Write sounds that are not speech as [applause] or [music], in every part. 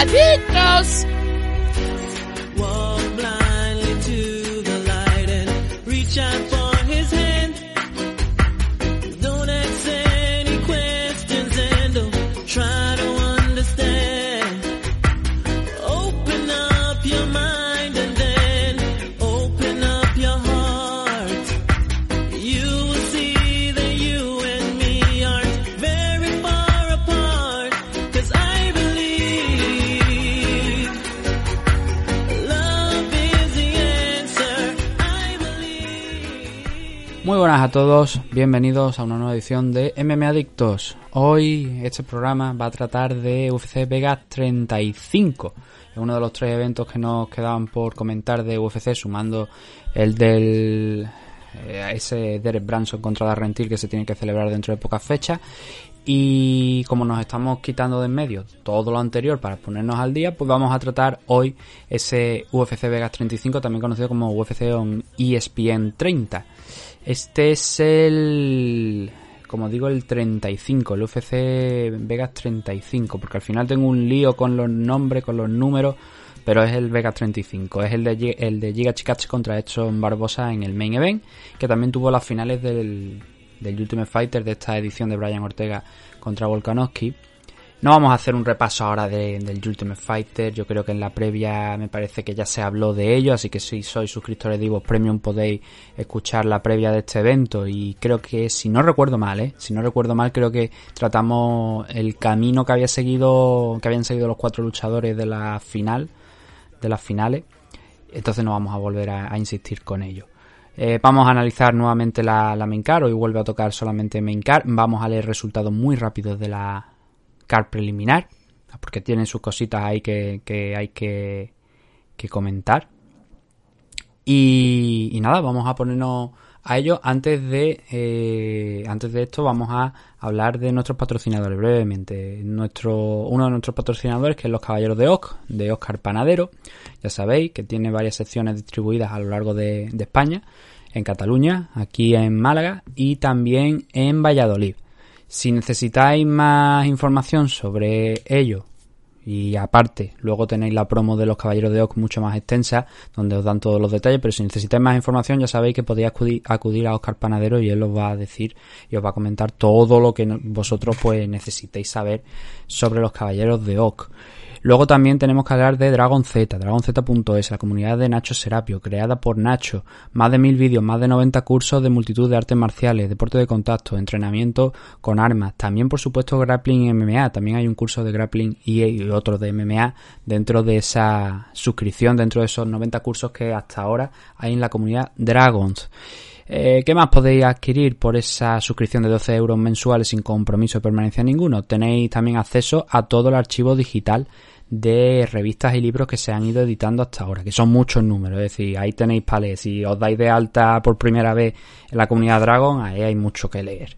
MM buenas a todos, bienvenidos a una nueva edición de MM Adictos. Hoy este programa va a tratar de UFC Vegas 35. Es uno de los tres eventos que nos quedaban por comentar de UFC, sumando el del eh, ese Derek Branson contra Darrentil que se tiene que celebrar dentro de pocas fechas. Y como nos estamos quitando de en medio todo lo anterior para ponernos al día, pues vamos a tratar hoy ese UFC Vegas 35, también conocido como UFC on ESPN 30. Este es el, como digo, el 35, el UFC Vegas 35, porque al final tengo un lío con los nombres, con los números, pero es el Vegas 35, es el de, el de Giga Chikach contra Edson Barbosa en el Main Event, que también tuvo las finales del, del Ultimate Fighter de esta edición de Brian Ortega contra Volkanovski. No vamos a hacer un repaso ahora de- del Ultimate Fighter. Yo creo que en la previa me parece que ya se habló de ello. Así que si sois suscriptores de Evox Premium podéis escuchar la previa de este evento. Y creo que, si no recuerdo mal, ¿eh? si no recuerdo mal, creo que tratamos el camino que había seguido, que habían seguido los cuatro luchadores de la final, de las finales. Entonces no vamos a volver a, insistir con ello. Eh, vamos a analizar nuevamente la, la main. Hoy vuelve a tocar solamente main. Vamos a leer resultados muy rápidos de la preliminar. Porque tienen sus cositas ahí que, que hay que, que comentar. Y, y nada, vamos a ponernos a ello. Antes de, eh, antes de esto vamos a hablar de nuestros patrocinadores brevemente. Nuestro, uno de nuestros patrocinadores que es los Caballeros de Oc, de Oscar Panadero. Ya sabéis que tiene varias secciones distribuidas a lo largo de, de España. En Cataluña, aquí en Málaga y también en Valladolid. Si necesitáis más información sobre ello y aparte, luego tenéis la promo de los Caballeros de Oc mucho más extensa, donde os dan todos los detalles, pero si necesitáis más información ya sabéis que podéis acudir, a Oscar Panadero y él os va a decir y os va a comentar todo lo que vosotros pues necesitéis saber sobre los Caballeros de Oc. Luego también tenemos que hablar de Dragon Z, dragonz.es, la comunidad de Nacho Serapio, creada por Nacho. Más de mil vídeos, más de 90 cursos de multitud de artes marciales, deporte de contacto, entrenamiento con armas. También, por supuesto, grappling y MMA. También hay un curso de grappling y, otro de MMA dentro de esa suscripción, dentro de esos 90 cursos que hasta ahora hay en la comunidad Dragons. Eh, ¿Qué más podéis adquirir por esa suscripción de 12 euros mensuales sin compromiso de permanencia ninguno? Tenéis también acceso a todo el archivo digital de revistas y libros que se han ido editando hasta ahora, que son muchos números, es decir, ahí tenéis leer. Si os dais de alta por primera vez en la comunidad Dragon, ahí hay mucho que leer.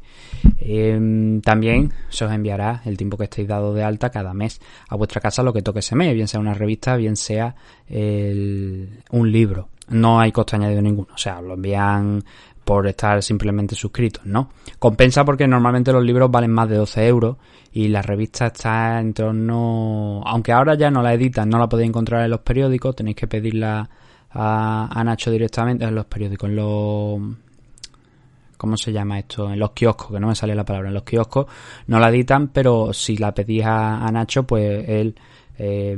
Eh, también se os enviará el tiempo que estéis dado de alta cada mes a vuestra casa lo que toque ese mes, bien sea una revista, bien sea un libro. No hay coste añadido ninguno, o sea, lo envían por estar simplemente suscritos, ¿no? Compensa porque normalmente los libros valen más de 12 euros y la revista está en torno... Aunque ahora ya no la editan, no la podéis encontrar en los periódicos, tenéis que pedirla a, a Nacho directamente en los periódicos, en los... ¿Cómo se llama esto? En los kioscos, que no me sale la palabra. En los kioscos no la editan, pero si la pedís a, a Nacho, pues él eh,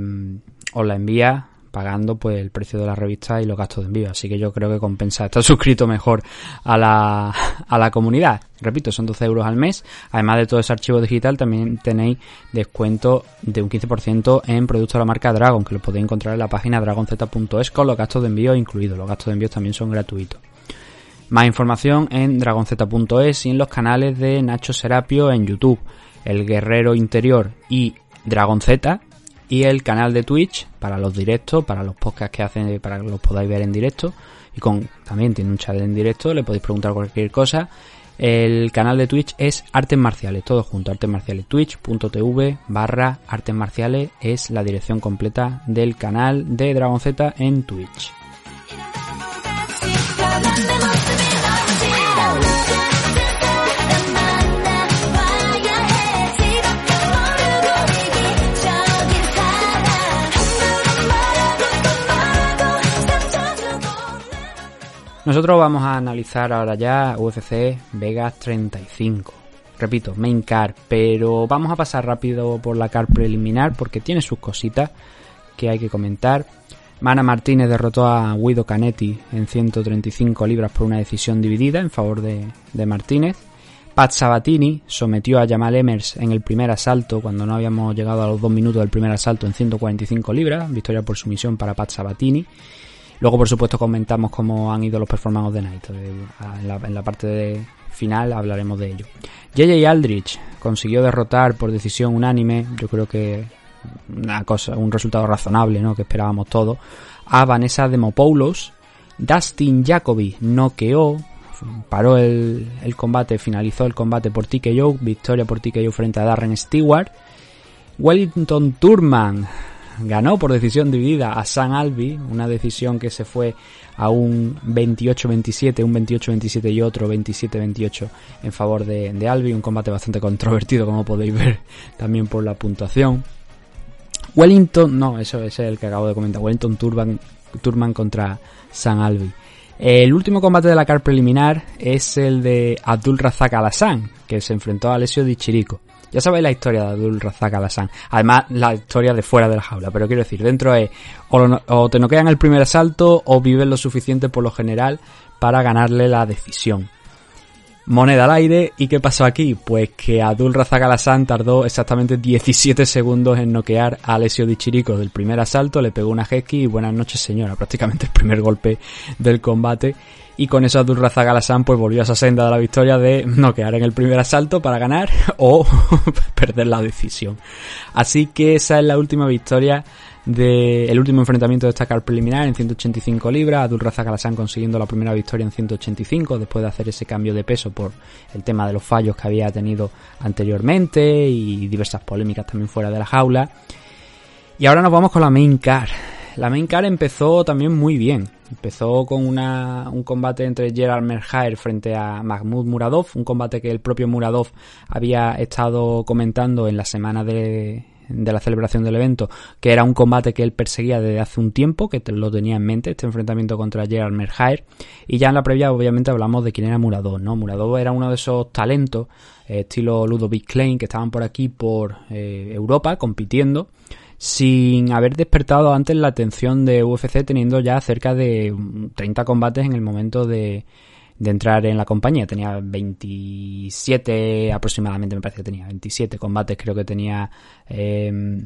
os la envía pagando pues el precio de la revista y los gastos de envío. Así que yo creo que compensa estar [laughs] suscrito mejor a la, a la comunidad. Repito, son 12 euros al mes. Además de todo ese archivo digital, también tenéis descuento de un 15% en productos de la marca Dragon, que lo podéis encontrar en la página dragonz.es con los gastos de envío incluidos. Los gastos de envío también son gratuitos. Más información en dragonz.es y en los canales de Nacho Serapio en YouTube, El Guerrero Interior y Dragon Z y el canal de Twitch para los directos, para los podcasts que hacen, para que los podáis ver en directo y con también tiene un chat en directo, le podéis preguntar cualquier cosa. El canal de Twitch es Artes Marciales, todo junto, Artes Marciales, twitch.tv barra Artes Marciales es la dirección completa del canal de Dragon Z en Twitch. Nosotros vamos a analizar ahora ya UFC Vegas 35. Repito, main card, pero vamos a pasar rápido por la card preliminar porque tiene sus cositas que hay que comentar. Mana Martínez derrotó a Guido Canetti en 135 libras por una decisión dividida en favor de, de Martínez. Pat Sabatini sometió a Jamal Emers en el primer asalto cuando no habíamos llegado a los dos minutos del primer asalto en 145 libras. Victoria por sumisión para Pat Sabatini. Luego, por supuesto, comentamos cómo han ido los performances de Night. En la, en la parte final hablaremos de ello. JJ Aldrich consiguió derrotar por decisión unánime, yo creo que una cosa, un resultado razonable, ¿no? Que esperábamos todos, a Vanessa Demopoulos. Dustin Jacoby noqueó, paró el, el combate, finalizó el combate por TKO, victoria por TKO frente a Darren Stewart. Wellington Turman ganó por decisión dividida a San Albi, una decisión que se fue a un 28-27, un 28-27 y otro 27-28 en favor de, de, Albi, un combate bastante controvertido como podéis ver también por la puntuación. Wellington, no, eso, es el que acabo de comentar, Wellington Turban, Turman contra San Albi. El último combate de la car preliminar es el de Abdul Razak Alassane, que se enfrentó a Alessio Di Chirico. Ya sabéis la historia de Abdul Razak Alassane. Además, la historia de fuera de la jaula. Pero quiero decir, dentro es o, lo, o te noquean el primer asalto o vives lo suficiente por lo general para ganarle la decisión. Moneda al aire. ¿Y qué pasó aquí? Pues que Abdul Razak tardó exactamente 17 segundos en noquear a Alessio Di Chirico del primer asalto. Le pegó una headkick y buenas noches señora. Prácticamente el primer golpe del combate. Y con eso Abdul Razak Alassane pues volvió a esa senda de la victoria de noquear en el primer asalto para ganar [laughs] o [laughs] perder la decisión. Así que esa es la última victoria del el último enfrentamiento de esta car preliminar en 185 libras. Razak Alassane consiguiendo la primera victoria en 185 después de hacer ese cambio de peso por el tema de los fallos que había tenido anteriormente y diversas polémicas también fuera de la jaula. Y ahora nos vamos con la main car. La main car empezó también muy bien. Empezó con una, un combate entre Gerard Merhaer frente a Mahmoud Muradov, un combate que el propio Muradov había estado comentando en la semana de, de la celebración del evento, que era un combate que él perseguía desde hace un tiempo, que lo tenía en mente, este enfrentamiento contra Gerard Merhaer. Y ya en la previa, obviamente, hablamos de quién era Muradov, ¿no? Muradov era uno de esos talentos, eh, estilo Ludovic Klein, que estaban por aquí, por eh, Europa, compitiendo sin haber despertado antes la atención de UFC teniendo ya cerca de 30 combates en el momento de, de entrar en la compañía. Tenía 27 aproximadamente, me parece que tenía 27 combates, creo que tenía eh,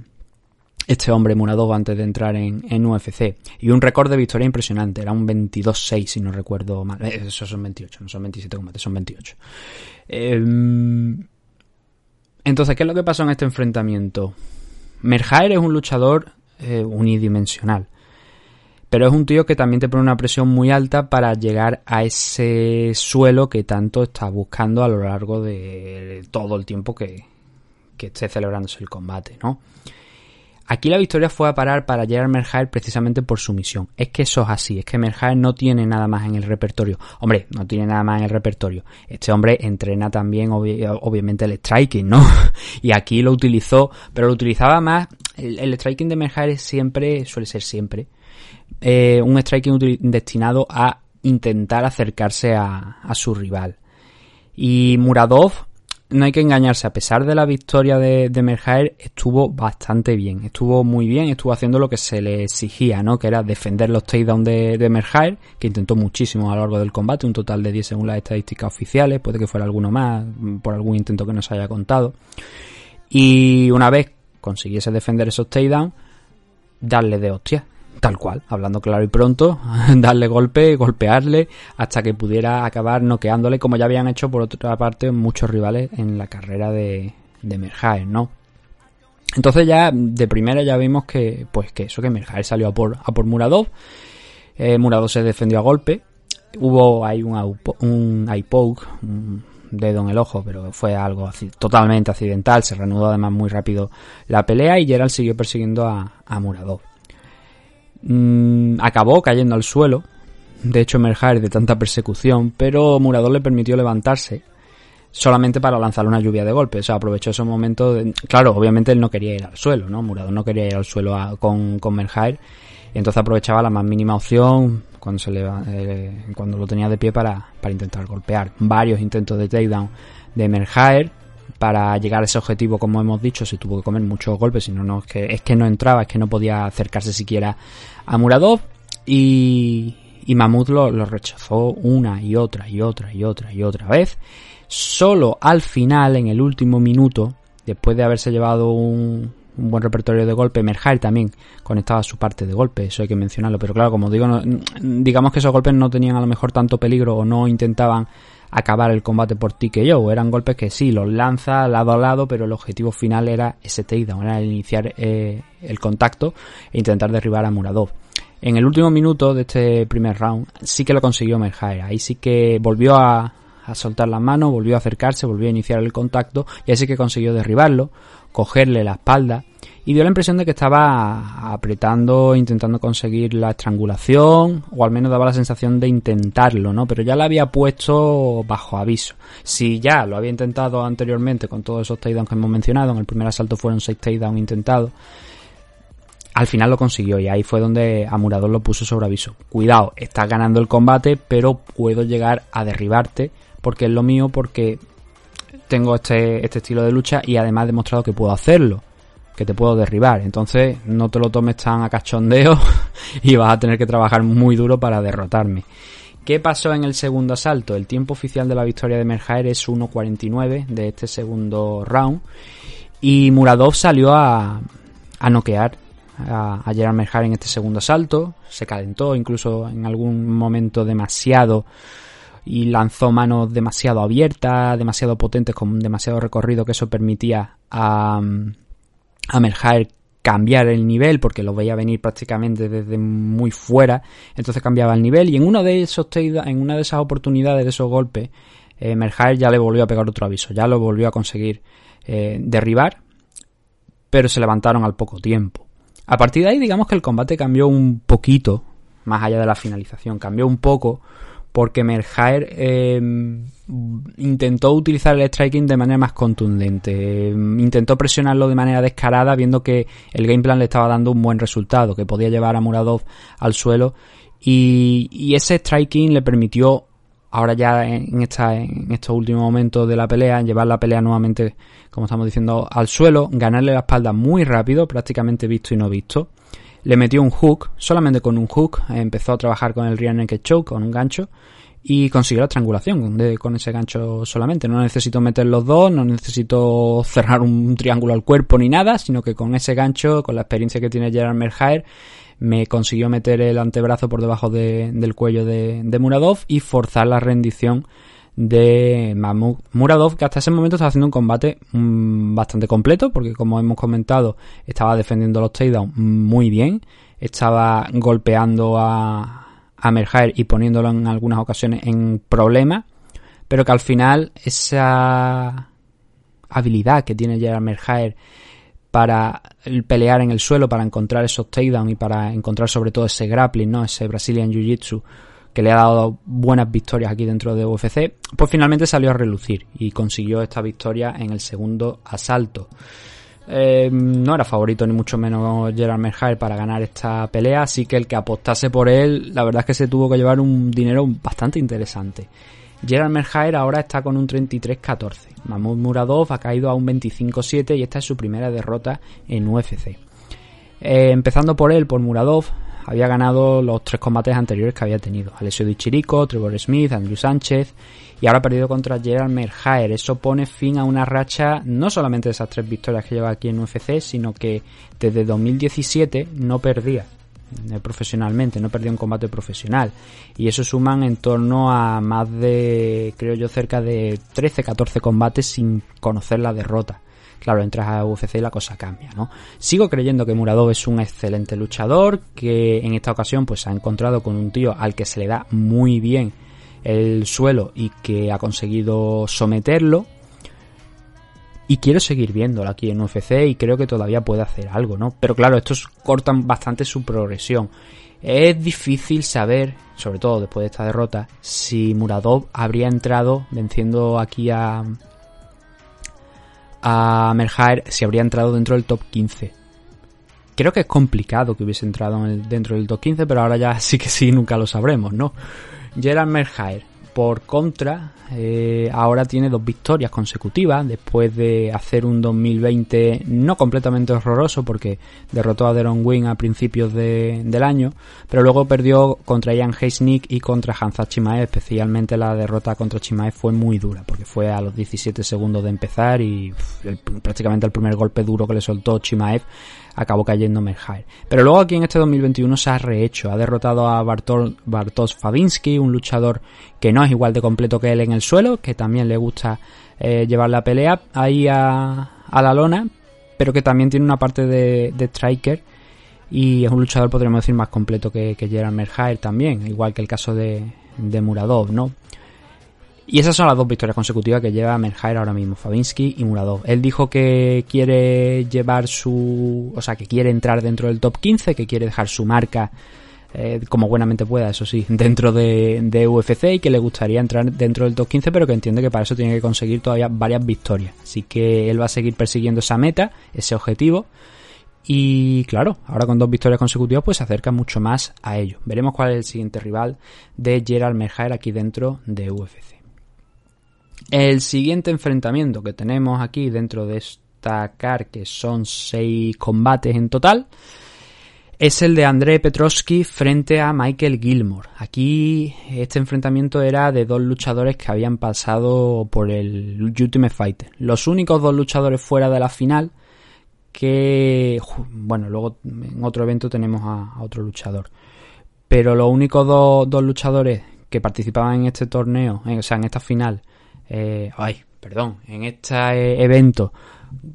este hombre Muradov antes de entrar en, en, UFC. Y un récord de victoria impresionante, era un 22-6 si no recuerdo mal. Eh, esos son 28, no son 27 combates, son 28. Eh, entonces, ¿qué es lo que pasó en este enfrentamiento? Merhaer es un luchador eh, unidimensional. Pero es un tío que también te pone una presión muy alta para llegar a ese suelo que tanto está buscando a lo largo de todo el tiempo que, que esté celebrándose el combate, ¿no? Aquí la victoria fue a parar para Gerard Merhaer precisamente por su misión. Es que eso es así, es que Merhaer no tiene nada más en el repertorio. Hombre, no tiene nada más en el repertorio. Este hombre entrena también obvi obviamente el striking, ¿no? [laughs] y aquí lo utilizó, pero lo utilizaba más... El, el striking de Merhaer siempre, suele ser siempre, eh, un striking destinado a intentar acercarse a, su rival. Y Muradov no hay que engañarse, a pesar de la victoria de, de estuvo bastante bien, estuvo muy bien, estuvo haciendo lo que se le exigía, ¿no? Que era defender los takedowns de, de que intentó muchísimo a lo largo del combate, un total de 10 según las estadísticas oficiales, puede que fuera alguno más, por algún intento que nos haya contado. Y una vez consiguiese defender esos takedowns, darle de hostia, tal cual, hablando claro y pronto, [laughs] darle golpe, golpearle, hasta que pudiera acabar noqueándole, como ya habían hecho por otra parte muchos rivales en la carrera de, de ¿no? Entonces ya de primera ya vimos que, pues que eso, que Merjaer salió a por, a por Muradov, eh, Muradov se defendió a golpe, hubo ahí un, un eye poke, un dedo en el ojo, pero fue algo totalmente accidental, se reanudó además muy rápido la pelea y Gerald siguió persiguiendo a, a Muradov. Mm, acabó cayendo al suelo, de hecho Merjaer de tanta persecución, pero Muradov le permitió levantarse solamente para lanzarle una lluvia de golpes. O sea, aprovechó ese momento. claro, obviamente él no quería ir al suelo, ¿no? Muradov no quería ir al suelo con, con entonces aprovechaba la más mínima opción cuando se le, eh, cuando lo tenía de pie para, para intentar golpear. Varios intentos de takedown de Merjaer. Para llegar a ese objetivo, como hemos dicho, se tuvo que comer muchos golpes, si no, es que, es que no entraba, es que no podía acercarse siquiera a Muradov. Y, y Mahmoud lo, lo rechazó una y otra y otra y otra y otra vez. Solo al final, en el último minuto, después de haberse llevado un, buen repertorio de golpe, Merjaer también conectaba su parte de golpe, eso hay que mencionarlo. Pero claro, como digo, digamos que esos golpes no tenían a lo mejor tanto peligro o no intentaban acabar el combate por yo. Eran golpes que sí, los lanza lado a lado, pero el objetivo final era ese takedown, era iniciar eh, el contacto e intentar derribar a Muradov. En el último minuto de este primer round sí que lo consiguió Merjaer. Ahí sí que volvió a, soltar las manos, volvió a acercarse, volvió a iniciar el contacto y así que consiguió derribarlo, cogerle la espalda y dio la impresión de que estaba apretando, intentando conseguir la estrangulación o al menos daba la sensación de intentarlo, ¿no? Pero ya la había puesto bajo aviso. Si ya lo había intentado anteriormente con todos esos takedowns que hemos mencionado, en el primer asalto fueron seis takedowns intentados, al final lo consiguió y ahí fue donde Amurador lo puso sobre aviso. Cuidado, estás ganando el combate, pero puedo llegar a derribarte porque es lo mío, porque tengo este, este estilo de lucha y además he demostrado que puedo hacerlo, que te puedo derribar. Entonces no te lo tomes tan a cachondeo [laughs] y vas a tener que trabajar muy duro para derrotarme. ¿Qué pasó en el segundo asalto? El tiempo oficial de la victoria de Merjaer es 1.49 de este segundo round y Muradov salió a, a noquear a, a Gerard Merjar en este segundo asalto. Se calentó incluso en algún momento demasiado y lanzó manos demasiado abiertas, demasiado potentes, con demasiado recorrido, que eso permitía a Merjaer cambiar el nivel porque lo veía venir prácticamente desde muy fuera, entonces cambiaba el nivel y en uno de esos en una de esas oportunidades de esos golpes, eh, ya le volvió a pegar otro aviso, ya lo volvió a conseguir eh, derribar, pero se levantaron al poco tiempo. A partir de ahí, digamos que el combate cambió un poquito, más allá de la finalización, cambió un poco porque Merjaer eh, intentó utilizar el striking de manera más contundente, eh, intentó presionarlo de manera descarada viendo que el game plan le estaba dando un buen resultado, que podía llevar a Muradov al suelo y, ese striking le permitió ahora ya en estos últimos momentos de la pelea, llevar la pelea nuevamente, como estamos diciendo, al suelo, ganarle la espalda muy rápido, prácticamente visto y no visto. Le metió un hook, solamente con un hook, empezó a trabajar con el rear naked choke, con un gancho, y consiguió la estrangulación de, con ese gancho solamente. No necesito meter los dos, no necesito cerrar un triángulo al cuerpo ni nada, sino que con ese gancho, con la experiencia que tiene Gerard Merhaer, me consiguió meter el antebrazo por debajo de, del cuello de, de, Muradov y forzar la rendición de Mahmoud Muradov, que hasta ese momento estaba haciendo un combate mmm, bastante completo, porque como hemos comentado, estaba defendiendo los takedowns muy bien, estaba golpeando a, a y poniéndolo en algunas ocasiones en problemas, pero que al final esa habilidad que tiene Gerard Merhaer para pelear en el suelo, para encontrar esos takedowns y para encontrar sobre todo ese grappling, ¿no? Ese Brazilian Jiu-Jitsu que le ha dado buenas victorias aquí dentro de UFC, pues finalmente salió a relucir y consiguió esta victoria en el segundo asalto. Eh, no era favorito ni mucho menos Gerard Merhaer para ganar esta pelea, así que el que apostase por él, la verdad es que se tuvo que llevar un dinero bastante interesante. Gerald Merhaer ahora está con un 33-14. Mahmoud Muradov ha caído a un 25-7 y esta es su primera derrota en UFC. Eh, empezando por él, por Muradov, había ganado los tres combates anteriores que había tenido. Alessio Di Chirico, Trevor Smith, Andrew Sánchez y ahora ha perdido contra Gerald Merhaer. Eso pone fin a una racha no solamente de esas tres victorias que lleva aquí en UFC, sino que desde 2017 no perdía eh, profesionalmente, no perdía un combate profesional. Y eso suman en torno a más de, creo yo, cerca de 13-14 combates sin conocer la derrota. Claro, entras a UFC y la cosa cambia, ¿no? Sigo creyendo que Muradov es un excelente luchador, que en esta ocasión pues ha encontrado con un tío al que se le da muy bien el suelo y que ha conseguido someterlo. Y quiero seguir viéndolo aquí en UFC y creo que todavía puede hacer algo, ¿no? Pero claro, estos cortan bastante su progresión. Es difícil saber, sobre todo después de esta derrota, si Muradov habría entrado venciendo aquí a, a Merhaer, si habría entrado dentro del top 15. Creo que es complicado que hubiese entrado dentro del top 15, pero ahora ya sí que sí, nunca lo sabremos, ¿no? Gerard Merhaer, por contra, eh, ahora tiene dos victorias consecutivas después de hacer un 2020 no completamente horroroso porque derrotó a Deron Wing a principios de- del año, pero luego perdió contra Ian Heisnick y contra Hansa Chimaev, especialmente la derrota contra Chimaev fue muy dura porque fue a los 17 segundos de empezar y el- prácticamente el primer golpe duro que le soltó Chimaev acabó cayendo Merhaer. Pero luego aquí en este 2021 se ha rehecho, ha derrotado a Bartol, Bartosz Fabinsky, un luchador que no es igual de completo que él en el suelo, que también le gusta eh, llevar la pelea ahí a, la lona, pero que también tiene una parte de, striker y es un luchador, podríamos decir, más completo que, que Gerard también, igual que el caso de, de Muradov, ¿no? Y esas son las dos victorias consecutivas que lleva Merhaer ahora mismo, Fabinsky y Muradov. Él dijo que quiere llevar su... o sea, que quiere entrar dentro del top 15, que quiere dejar su marca eh, como buenamente pueda, eso sí, [laughs] dentro de, UFC y que le gustaría entrar dentro del top 15, pero que entiende que para eso tiene que conseguir todavía varias victorias. Así que él va a seguir persiguiendo esa meta, ese objetivo. Y claro, ahora con dos victorias consecutivas pues se acerca mucho más a ello. Veremos cuál es el siguiente rival de Gerald Merhaer aquí dentro de UFC. El siguiente enfrentamiento que tenemos aquí dentro de esta car, que son seis combates en total, es el de André Petrovsky frente a Michael Gilmore. Aquí este enfrentamiento era de dos luchadores que habían pasado por el Ultimate Fighter. Los únicos dos luchadores fuera de la final que, bueno, luego en otro evento tenemos a, otro luchador. Pero los únicos dos, dos luchadores que participaban en este torneo, o sea, en esta final, eh, ay, perdón, en este eh, evento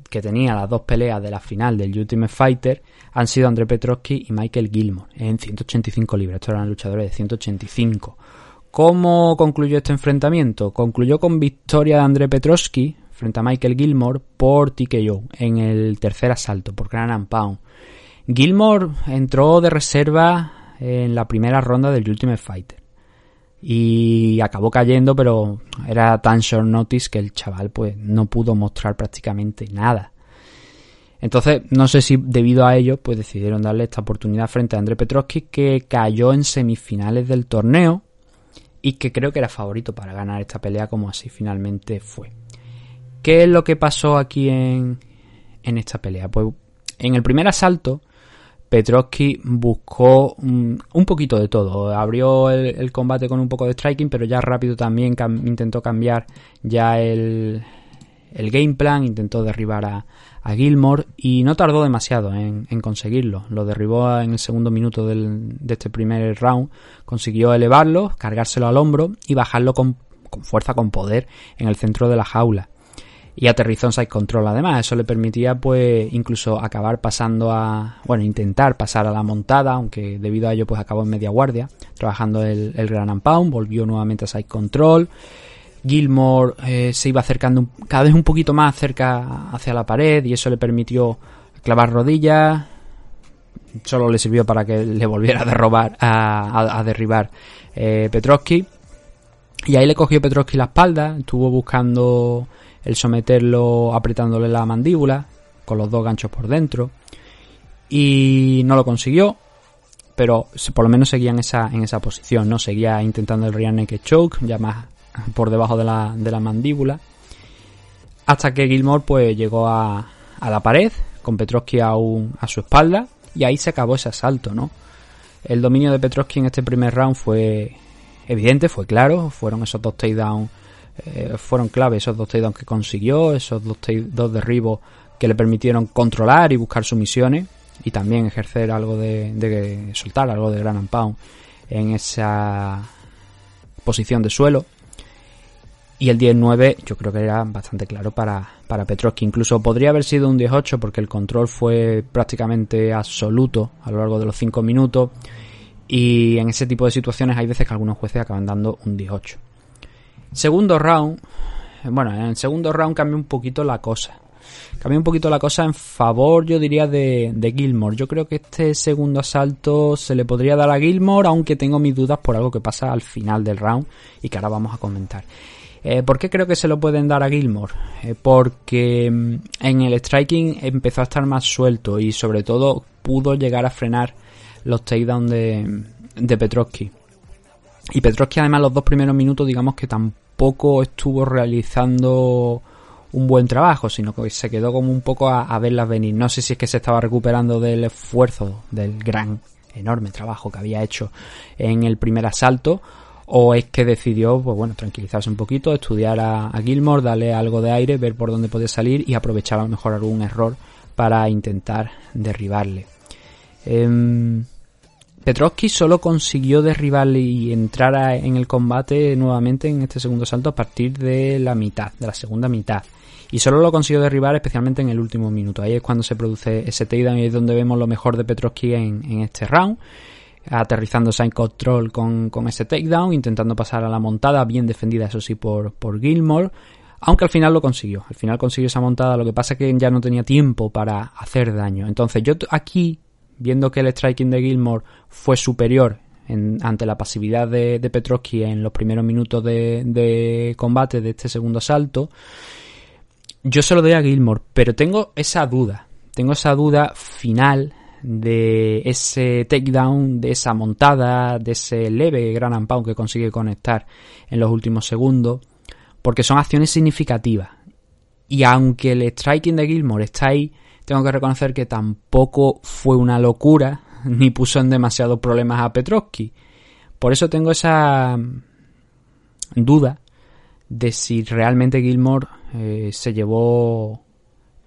que tenía las dos peleas de la final del Ultimate Fighter han sido André Petrovsky y Michael Gilmore en 185 libras. Estos eran luchadores de 185. ¿Cómo concluyó este enfrentamiento? Concluyó con victoria de André Petrovsky frente a Michael Gilmore por TKO en el tercer asalto, por Gran and Pound. Gilmore entró de reserva en la primera ronda del Ultimate Fighter y acabó cayendo, pero era tan short notice que el chaval pues no pudo mostrar prácticamente nada. Entonces, no sé si debido a ello, pues decidieron darle esta oportunidad frente a André Petrovsky, que cayó en semifinales del torneo y que creo que era favorito para ganar esta pelea, como así finalmente fue. ¿Qué es lo que pasó aquí en, en esta pelea? Pues en el primer asalto, Petrovsky buscó un, un poquito de todo. Abrió el, combate con un poco de striking, pero ya rápido también intentó cambiar ya el, el game plan, intentó derribar a, a Gilmore y no tardó demasiado en, en conseguirlo. Lo derribó en el segundo minuto del- de este primer round, consiguió elevarlo, cargárselo al hombro y bajarlo con, con fuerza, con poder en el centro de la jaula y aterrizó en side control. Además eso le permitía pues incluso acabar pasando a bueno intentar pasar a la montada aunque debido a ello pues acabó en media guardia trabajando el, el gran pound volvió nuevamente a side control. Gilmore eh, se iba acercando cada vez un poquito más cerca hacia la pared y eso le permitió clavar rodillas. Solo le sirvió para que le volviera a derrobar a, a- a derribar eh, Petrovsky. Y ahí le cogió Petrovsky la espalda estuvo buscando el someterlo apretándole la mandíbula con los dos ganchos por dentro y no lo consiguió pero por lo menos seguía en esa, en esa posición, ¿no? Seguía intentando el rear naked choke, ya más [laughs] por debajo de la, de la mandíbula. Hasta que Gilmore pues llegó a, a la pared con Petrovsky aún a su espalda y ahí se acabó ese asalto, ¿no? El dominio de Petrovsky en este primer round fue evidente, fue claro, fueron esos dos takedowns, eh, fueron clave esos dos takedowns que consiguió, esos dos, dos derribos que le permitieron controlar y buscar sumisiones y también ejercer algo de, de soltar algo de gran pound en esa posición de suelo. Y el 10-9 yo creo que era bastante claro para, para. Incluso podría haber sido un 10-8 porque el control fue prácticamente absoluto a lo largo de los 5 minutos. Y en ese tipo de situaciones hay veces que algunos jueces acaban dando un 18. Segundo round. Bueno, en el segundo round cambia un poquito la cosa. Cambia un poquito la cosa en favor, yo diría, de, de Gilmore. Yo creo que este segundo asalto se le podría dar a Gilmore, aunque tengo mis dudas por algo que pasa al final del round y que ahora vamos a comentar. Eh, ¿Por qué creo que se lo pueden dar a Gilmore? Eh, porque mm, en el striking empezó a estar más suelto y sobre todo pudo llegar a frenar los takedowns de, de Petrovsky. Y Petrovsky además los dos primeros minutos digamos que tampoco estuvo realizando un buen trabajo, sino que se quedó como un poco a, verlas venir. No sé si es que se estaba recuperando del esfuerzo, del gran, enorme trabajo que había hecho en el primer asalto, o es que decidió, pues bueno, tranquilizarse un poquito, estudiar a, a Gilmore, darle algo de aire, ver por dónde podía salir y aprovechar a lo mejor algún error para intentar derribarle. Em, Petrovsky solo consiguió derribarle y entrar en el combate nuevamente en este segundo salto a partir de la mitad, de la segunda mitad. Y solo lo consiguió derribar especialmente en el último minuto. Ahí es cuando se produce ese takedown y es donde vemos lo mejor de Petrovsky en, este round. Aterrizando Sign Control con, con ese takedown, intentando pasar a la montada, bien defendida eso sí por, por Gilmore. Aunque al final lo consiguió. Al final consiguió esa montada. Lo que pasa es que ya no tenía tiempo para hacer daño. Entonces yo aquí viendo que el striking de Gilmore fue superior ante la pasividad de, de Petrovsky en los primeros minutos de, combate de este segundo asalto, yo se lo doy a Gilmore, pero tengo esa duda, tengo esa duda final de ese takedown, de esa montada, de ese leve gran and pound que consigue conectar en los últimos segundos, porque son acciones significativas. Y aunque el striking de Gilmore está ahí, tengo que reconocer que tampoco fue una locura [laughs] ni puso en demasiados problemas a Petrovsky. Por eso tengo esa mm, duda de si realmente Gilmore eh, se llevó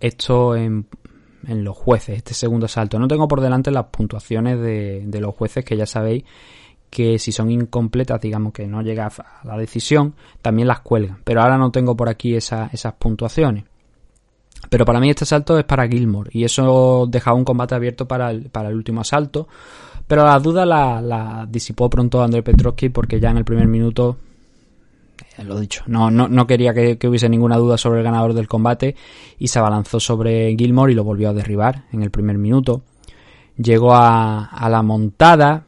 esto en, los jueces, este segundo salto. No tengo por delante las puntuaciones de, los jueces que ya sabéis que si son incompletas, digamos que no llega a la decisión, también las cuelgan. Pero ahora no tengo por aquí esa- esas puntuaciones. Pero para mí este asalto es para Gilmore y eso dejaba un combate abierto para el, para el último asalto. Pero la duda la, disipó pronto André Petrovsky porque ya en el primer minuto, eh, lo dicho, no, no, no quería que, hubiese ninguna duda sobre el ganador del combate y se abalanzó sobre Gilmore y lo volvió a derribar en el primer minuto. Llegó a la montada,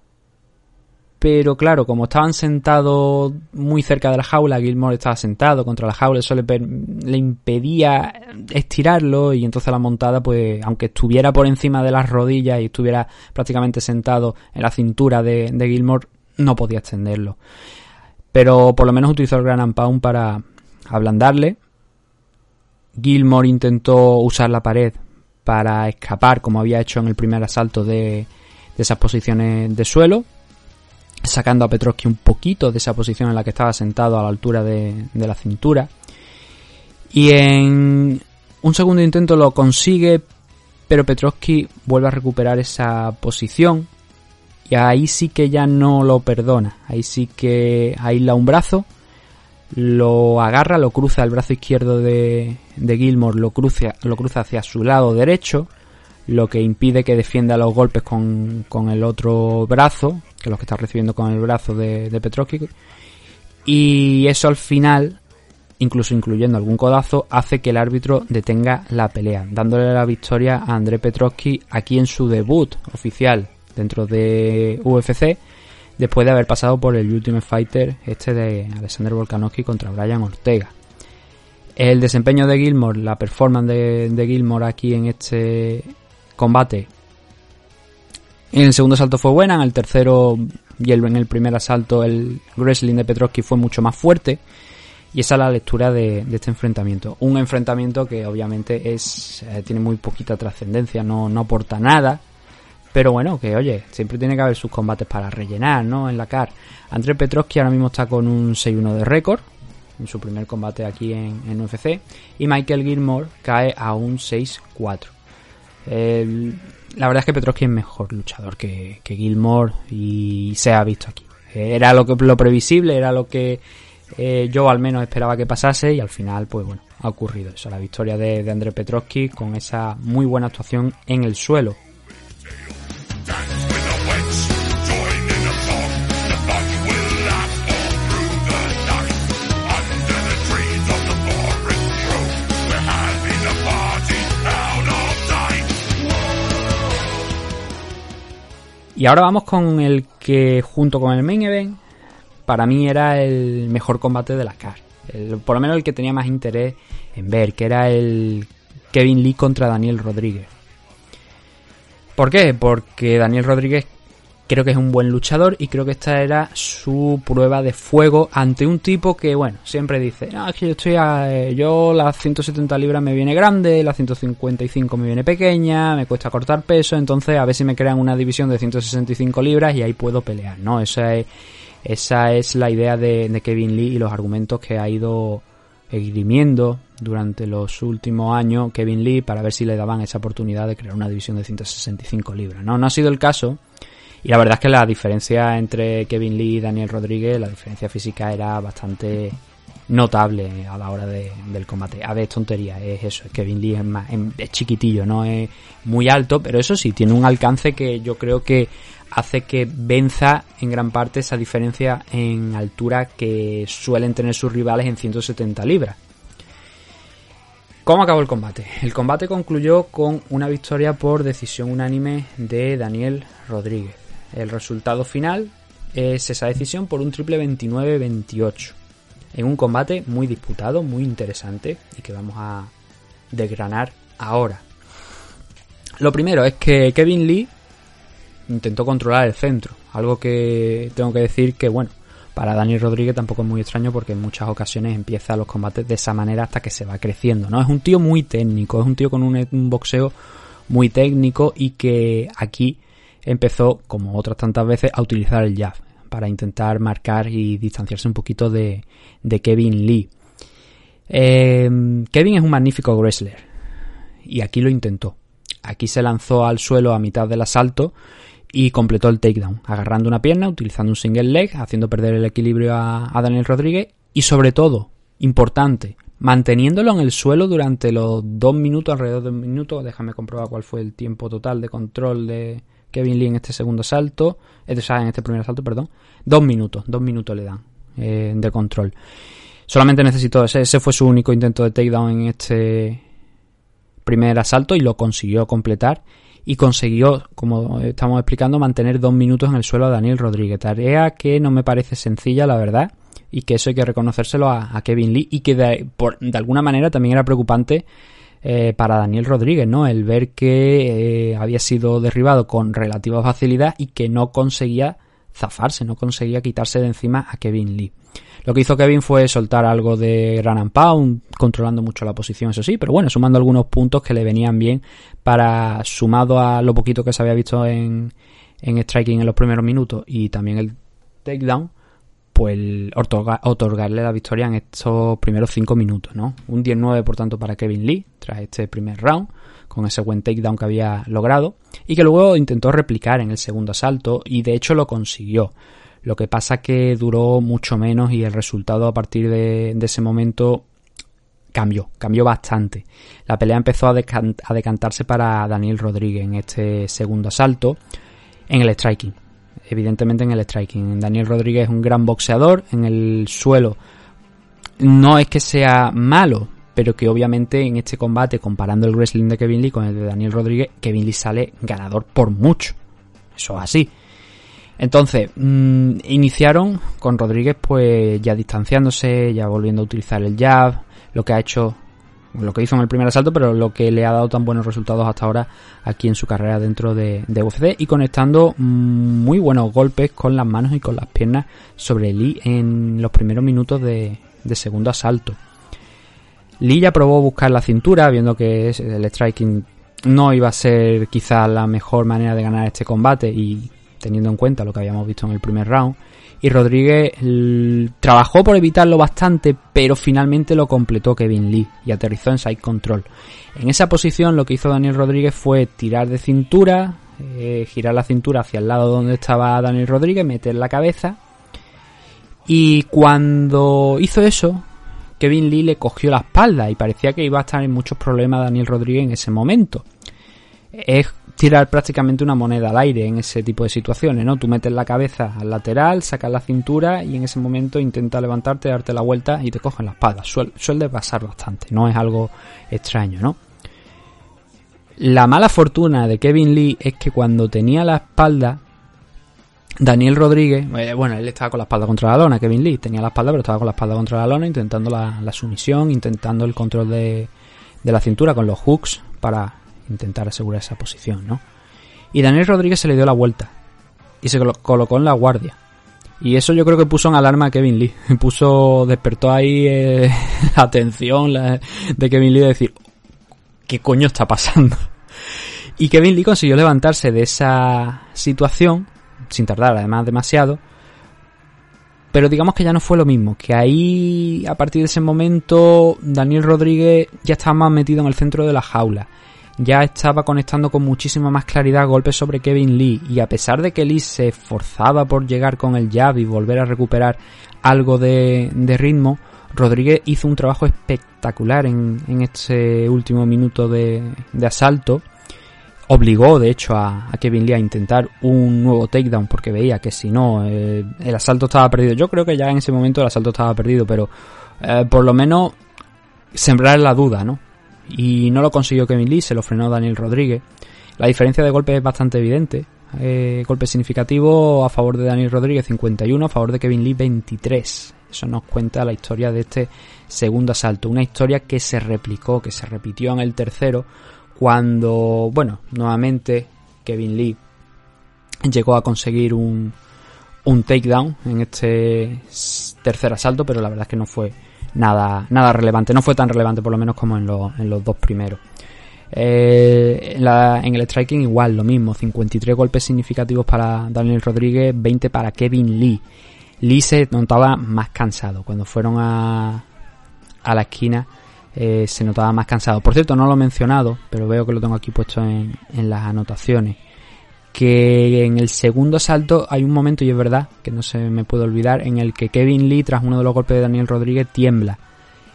pero claro, como estaban sentados muy cerca de la jaula, Gilmore estaba sentado contra la jaula, eso le, le impedía estirarlo y entonces la montada, pues aunque estuviera por encima de las rodillas y estuviera prácticamente sentado en la cintura de, de Gilmore, no podía extenderlo. Pero por lo menos utilizó el Gran Pound para ablandarle. Gilmore intentó usar la pared para escapar, como había hecho en el primer asalto de, de esas posiciones de suelo, sacando a Petrovsky un poquito de esa posición en la que estaba sentado a la altura de, la cintura. Y en un segundo intento lo consigue, pero Petrovsky vuelve a recuperar esa posición. Y ahí sí que ya no lo perdona. Ahí sí que aísla un brazo, lo agarra, lo cruza el brazo izquierdo de, de Gilmore, lo cruza, lo cruza hacia su lado derecho, lo que impide que defienda los golpes con, con el otro brazo, que los que está recibiendo con el brazo de, de Petrovsky. Y eso al final, incluso incluyendo algún codazo, hace que el árbitro detenga la pelea, dándole la victoria a André Petrovsky aquí en su debut oficial dentro de UFC, después de haber pasado por el Ultimate Fighter este de Alexander Volkanovski contra Brian Ortega. El desempeño de Gilmore, la performance de, de Gilmore aquí en este combate, en el segundo salto fue buena, en el tercero y el, en el primer asalto el wrestling de Petrovsky fue mucho más fuerte. Y esa es la lectura de, de este enfrentamiento. Un enfrentamiento que obviamente es eh, tiene muy poquita trascendencia, no, no aporta nada. Pero bueno, que oye, siempre tiene que haber sus combates para rellenar, ¿no? En la CAR. André Petrovsky ahora mismo está con un 6-1 de récord en su primer combate aquí en, en UFC. Y Michael Gilmore cae a un 6-4. La verdad es que Petrovsky es mejor luchador que, que Gilmore y se ha visto aquí. Era lo, que, lo previsible, era lo que eh, yo al menos esperaba que pasase y al final, pues bueno, ha ocurrido eso. La victoria de, de André Petrovsky con esa muy buena actuación en el suelo. Y ahora vamos con el que, junto con el main event, para mí era el mejor combate de la CAR. Por lo menos el que tenía más interés en ver, que era el Kevin Lee contra Daniel Rodríguez. ¿Por qué? Porque Daniel Rodríguez creo que es un buen luchador y creo que esta era su prueba de fuego ante un tipo que, bueno, siempre dice, no, es que yo estoy a, eh, yo las 170 libras me viene grande, las 155 me viene pequeña, me cuesta cortar peso, entonces a ver si me crean una división de 165 libras y ahí puedo pelear, ¿no? Esa es, esa es la idea de, de Kevin Lee y los argumentos que ha ido esgrimiendo durante los últimos años Kevin Lee para ver si le daban esa oportunidad de crear una división de 165 libras. No, no ha sido el caso. Y la verdad es que la diferencia entre Kevin Lee y Daniel Rodríguez, la diferencia física era bastante notable a la hora de- del combate. A ver, es tontería, es eso, es Kevin Lee es, más, es chiquitillo, no es muy alto, pero eso sí, tiene un alcance que yo creo que hace que venza en gran parte esa diferencia en altura que suelen tener sus rivales en 170 libras. ¿Cómo acabó el combate? El combate concluyó con una victoria por decisión unánime de Daniel Rodríguez. El resultado final es esa decisión por un triple 29-28. En un combate muy disputado, muy interesante y que vamos a desgranar ahora. Lo primero es que Kevin Lee intentó controlar el centro, algo que tengo que decir que bueno, para Daniel Rodríguez tampoco es muy extraño porque en muchas ocasiones empieza los combates de esa manera hasta que se va creciendo, ¿no? Es un tío muy técnico, es un tío con un boxeo muy técnico y que aquí empezó, como otras tantas veces, a utilizar el jab para intentar marcar y distanciarse un poquito de, Kevin Lee. Eh, Kevin es un magnífico wrestler y aquí lo intentó. Aquí se lanzó al suelo a mitad del asalto y completó el takedown, agarrando una pierna, utilizando un single leg, haciendo perder el equilibrio a, a, Daniel Rodríguez y sobre todo, importante, manteniéndolo en el suelo durante los dos minutos, alrededor de un minuto, déjame comprobar cuál fue el tiempo total de control de Kevin Lee en este segundo salto, o sea, en este primer salto, perdón, dos minutos, dos minutos le dan eh, de control. Solamente necesitó, ese, ese fue su único intento de takedown en este primer asalto y lo consiguió completar y consiguió, como estamos explicando, mantener dos minutos en el suelo a Daniel Rodríguez. Tarea que no me parece sencilla, la verdad, y que eso hay que reconocérselo a, a Kevin Lee y que de, por, de, alguna manera también era preocupante eh, para Daniel Rodríguez, ¿no? El ver que eh, había sido derribado con relativa facilidad y que no conseguía zafarse, no conseguía quitarse de encima a Kevin Lee. Lo que hizo Kevin fue soltar algo de run and pound, controlando mucho la posición, eso sí, pero bueno, sumando algunos puntos que le venían bien para, sumado a lo poquito que se había visto en, en striking en los primeros minutos y también el takedown, pues otorga, otorgarle la victoria en estos primeros 5 minutos, ¿no? Un 19 por tanto para Kevin Lee tras este primer round, con ese buen takedown que había logrado y que luego intentó replicar en el segundo asalto y de hecho lo consiguió. Lo que pasa que duró mucho menos y el resultado a partir de, ese momento cambió, cambió bastante. La pelea empezó a, decantarse para Daniel Rodríguez en este segundo asalto, en el striking. Evidentemente en el striking. Daniel Rodríguez es un gran boxeador, en el suelo no es que sea malo, pero que obviamente en este combate, comparando el wrestling de Kevin Lee con el de Daniel Rodríguez, Kevin Lee sale ganador por mucho. Eso es así. Entonces, mmm, iniciaron con Rodríguez pues ya distanciándose, ya volviendo a utilizar el jab, lo que ha hecho lo que hizo en el primer asalto, pero lo que le ha dado tan buenos resultados hasta ahora aquí en su carrera dentro de, de UFC y conectando muy buenos golpes con las manos y con las piernas sobre Lee en los primeros minutos de, segundo asalto. Lee ya probó buscar la cintura, viendo que el striking no iba a ser quizá la mejor manera de ganar este combate y teniendo en cuenta lo que habíamos visto en el primer round. Y Rodríguez trabajó por evitarlo bastante, pero finalmente lo completó Kevin Lee y aterrizó en side control. En esa posición lo que hizo Daniel Rodríguez fue tirar de cintura, eh, girar la cintura hacia el lado donde estaba Daniel Rodríguez, meter la cabeza. Y cuando hizo eso, Kevin Lee le cogió la espalda y parecía que iba a estar en muchos problemas Daniel Rodríguez en ese momento. Es tirar prácticamente una moneda al aire en ese tipo de situaciones, ¿no? Tú metes la cabeza al lateral, sacas la cintura y en ese momento intenta levantarte, darte la vuelta y te cogen la espalda. Suel- suele pasar bastante, no es algo extraño, ¿no? La mala fortuna de Kevin Lee es que cuando tenía la espalda, Daniel Rodríguez, eh, bueno, él estaba con la espalda contra la lona, Kevin Lee tenía la espalda, pero estaba con la espalda contra la lona, intentando la, la sumisión, intentando el control de, de la cintura con los hooks para intentar asegurar esa posición, ¿no? Y Daniel Rodríguez se le dio la vuelta y se colo- colocó en la guardia. Y eso yo creo que puso en alarma a Kevin Lee. [laughs] Puso, despertó ahí eh, [laughs] la atención de Kevin Lee de decir, ¿qué coño está pasando? [laughs] Y Kevin Lee consiguió levantarse de esa situación, sin tardar además demasiado, pero digamos que ya no fue lo mismo, que ahí a partir de ese momento Daniel Rodríguez ya estaba más metido en el centro de la jaula, ya estaba conectando con muchísima más claridad golpes sobre Kevin Lee y a pesar de que Lee se esforzaba por llegar con el jab y volver a recuperar algo de, ritmo, Rodríguez hizo un trabajo espectacular en, en este último minuto de, asalto obligó de hecho a, a Kevin Lee a intentar un nuevo takedown porque veía que si no eh, el asalto estaba perdido. Yo creo que ya en ese momento el asalto estaba perdido, pero eh, por lo menos sembrar la duda, ¿no? Y no lo consiguió Kevin Lee, se lo frenó Daniel Rodríguez. La diferencia de golpes es bastante evidente. Eh, golpe significativo a favor de Daniel Rodríguez 51, a favor de Kevin Lee 23. Eso nos cuenta la historia de este segundo asalto. Una historia que se replicó, que se repitió en el tercero, cuando, bueno, nuevamente Kevin Lee llegó a conseguir un, un takedown en este tercer asalto, pero la verdad es que no fue nada, nada relevante. No fue tan relevante por lo menos como en, los- en los dos primeros. Eh, en el striking igual, lo mismo, 53 golpes significativos para Daniel Rodríguez, 20 para Kevin Lee. Lee se notaba más cansado. Cuando fueron a, a la esquina eh, se notaba más cansado. Por cierto, no lo he mencionado, pero veo que lo tengo aquí puesto en, en las anotaciones. Que en el segundo asalto hay un momento, y es verdad, que no se me puede olvidar, en el que Kevin Lee, tras uno de los golpes de Daniel Rodríguez, tiembla.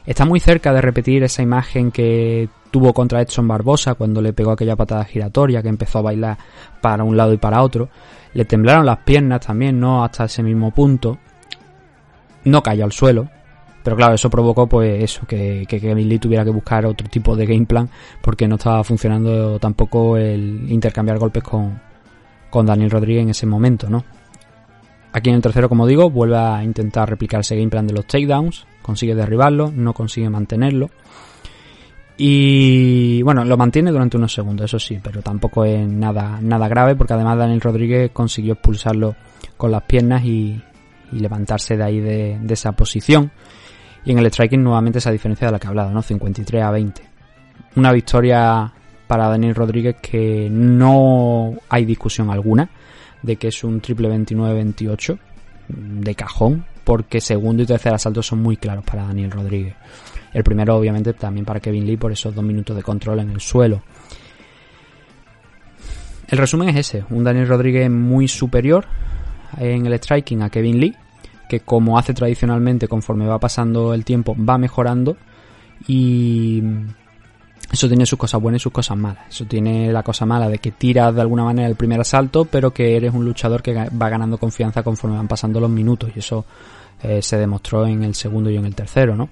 Está muy cerca de repetir esa imagen que tuvo contra Edson Barbosa cuando le pegó aquella patada giratoria que empezó a bailar para un lado y para otro. Le temblaron las piernas también, no hasta ese mismo punto. No cayó al suelo, pero claro, eso provocó pues eso, que, que Kevin Lee tuviera que buscar otro tipo de game plan porque no estaba funcionando tampoco el intercambiar golpes con, con Daniel Rodríguez en ese momento, ¿no? Aquí en el tercero, como digo, vuelve a intentar replicar ese game plan de los takedowns, consigue derribarlo, no consigue mantenerlo. Y bueno, lo mantiene durante unos segundos, eso sí, pero tampoco es nada, nada grave porque además Daniel Rodríguez consiguió expulsarlo con las piernas y, y levantarse de ahí de, de esa posición. Y en el striking nuevamente esa diferencia de la que he hablado, ¿no? 53 a 20. Una victoria para Daniel Rodríguez que no hay discusión alguna de que es un triple 29-28 de cajón, porque segundo y tercer asalto son muy claros para Daniel Rodríguez. El primero, obviamente, también para Kevin Lee por esos dos minutos de control en el suelo. El resumen es ese, un Daniel Rodríguez muy superior en el striking a Kevin Lee, que como hace tradicionalmente conforme va pasando el tiempo va mejorando y eso tiene sus cosas buenas y sus cosas malas. Eso tiene la cosa mala de que tiras de alguna manera el primer asalto, pero que eres un luchador que va ganando confianza conforme van pasando los minutos y eso eh, se demostró en el segundo y en el tercero, ¿no?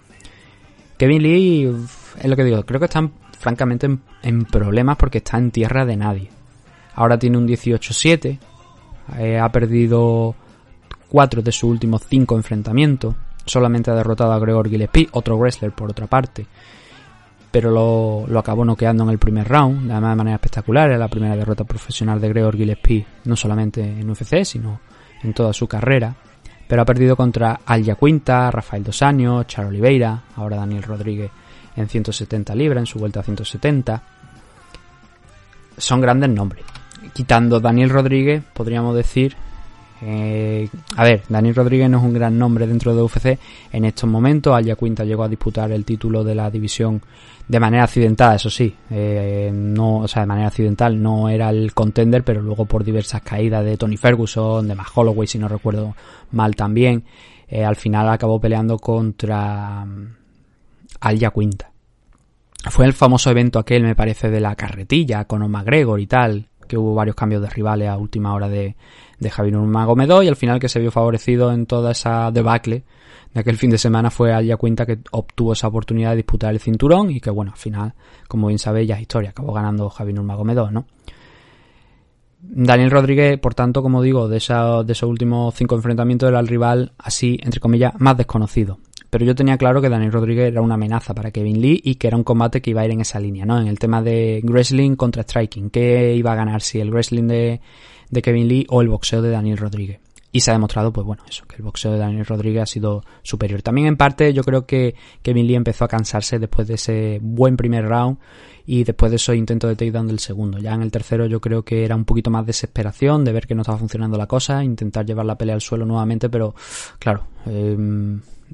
Kevin Lee, es lo que digo, creo que están francamente en, problemas porque está en tierra de nadie. Ahora tiene un 18-7, eh, ha perdido cuatro de sus últimos cinco enfrentamientos, solamente ha derrotado a Gregor Gillespie, otro wrestler por otra parte. Pero lo, lo acabó noqueando en el primer round, además de manera espectacular, era la primera derrota profesional de Gregor Gillespie, no solamente en UFC, sino en toda su carrera, pero ha perdido contra Alja Quinta, Rafael Dos Años, Char Oliveira, ahora Daniel Rodríguez en 170 libras, en su vuelta a 170. Son grandes nombres. Quitando Daniel Rodríguez, podríamos decir eh, a ver, Daniel Rodríguez no es un gran nombre dentro de UFC en estos momentos. Alja Quinta llegó a disputar el título de la división de manera accidentada, eso sí, eh, no, o sea, de manera accidental no era el contender, pero luego por diversas caídas de Tony Ferguson, de Matt Holloway, si no recuerdo mal también, eh, al final acabó peleando contra um, Alja Quinta. Fue el famoso evento aquel, me parece, de la carretilla con McGregor y tal, que hubo varios cambios de rivales a última hora de, de Javier Nurmagomedov y al final que se vio favorecido en toda esa debacle de aquel fin de semana fue Alia Cuenta que obtuvo esa oportunidad de disputar el cinturón y que bueno, al final, como bien sabéis, ya es historia, acabó ganando Javier Nurmagomedov, ¿no? Daniel Rodríguez, por tanto, como digo, de, esa, de esos últimos cinco enfrentamientos era el rival así, entre comillas, más desconocido. Pero yo tenía claro que Daniel Rodríguez era una amenaza para Kevin Lee y que era un combate que iba a ir en esa línea, ¿no? En el tema de wrestling contra striking. ¿Qué iba a ganar? Si el wrestling de, Kevin Lee o el boxeo de Daniel Rodríguez. Y se ha demostrado, pues bueno, eso, que el boxeo de Daniel Rodríguez ha sido superior. También en parte yo creo que Kevin Lee empezó a cansarse después de ese buen primer round y después de esos intentos de takedown del segundo. Ya en el tercero yo creo que era un poquito más desesperación de ver que no estaba funcionando la cosa, intentar llevar la pelea al suelo nuevamente, pero claro, eh,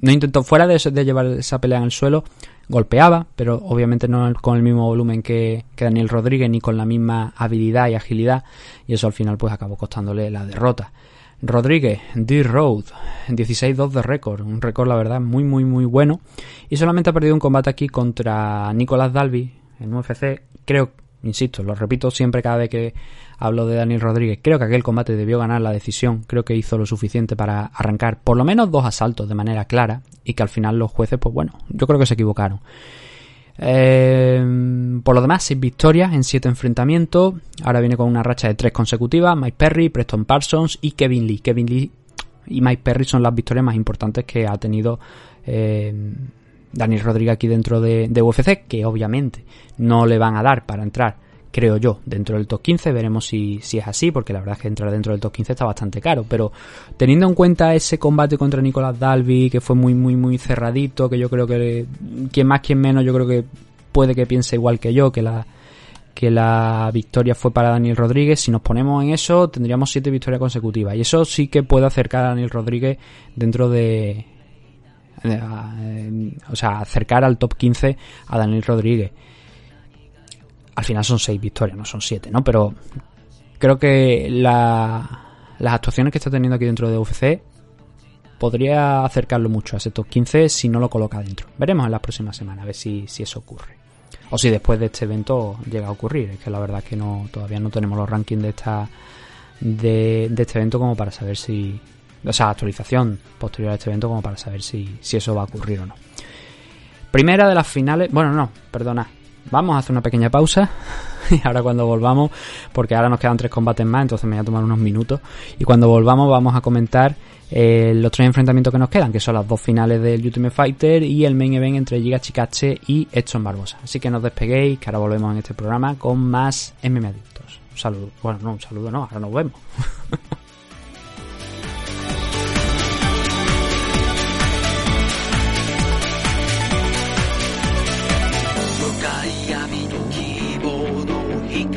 no intentó fuera de, llevar esa pelea en el suelo, golpeaba, pero obviamente no con el mismo volumen que, Daniel Rodríguez ni con la misma habilidad y agilidad y eso al final pues acabó costándole la derrota. Rodríguez, D-Road, 16-2 de récord, un récord la verdad muy muy muy bueno y solamente ha perdido un combate aquí contra Nicolás Dalby en UFC, creo, insisto, lo repito siempre cada vez que hablo de Daniel Rodríguez, creo que aquel combate debió ganar la decisión, creo que hizo lo suficiente para arrancar por lo menos dos asaltos de manera clara y que al final los jueces, pues bueno, yo creo que se equivocaron. Eh, por lo demás, seis victorias en siete enfrentamientos. Ahora viene con una racha de tres consecutivas. Mike Perry, Preston Parsons y Kevin Lee. Kevin Lee y Mike Perry son las victorias más importantes que ha tenido eh, Daniel Rodríguez aquí dentro de, de UFC, que obviamente no le van a dar para entrar creo yo, dentro del top 15. Veremos si, si, es así, porque la verdad es que entrar dentro del top 15 está bastante caro. Pero teniendo en cuenta ese combate contra Nicolás Dalby, que fue muy, muy, muy cerradito, que yo creo que quien más, quien menos, yo creo que puede que piense igual que yo, que la que la victoria fue para Daniel Rodríguez. Si nos ponemos en eso, tendríamos siete victorias consecutivas. Y eso sí que puede acercar a Daniel Rodríguez dentro de, o sea, acercar al top 15 a Daniel Rodríguez al final son seis victorias, no son siete, ¿no? Pero creo que las actuaciones que está teniendo aquí dentro de UFC podría acercarlo mucho a ese top 15 si no lo coloca dentro. Veremos en las próximas semanas a ver si, si eso ocurre. O si después de este evento llega a ocurrir. Es que la verdad es que no todavía no tenemos los rankings de esta de, de este evento como para saber si. O sea, actualización posterior a este evento como para saber si, si eso va a ocurrir o no. Primera de las finales. Bueno, no, perdona. Vamos a hacer una pequeña pausa [laughs] y ahora cuando volvamos, porque ahora nos quedan tres combates más, entonces me voy a tomar unos minutos y cuando volvamos vamos a comentar eh, los tres enfrentamientos que nos quedan, que son las dos finales del Ultimate Fighter y el main event entre Giga Chikache y Edson Barbosa. Así que no os despeguéis, que ahora volvemos en este programa con más MMA Adictos. Un saludo. Bueno, no, un saludo no, ahora nos vemos. [laughs]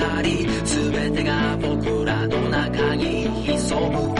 光全てが僕らの中に潜む。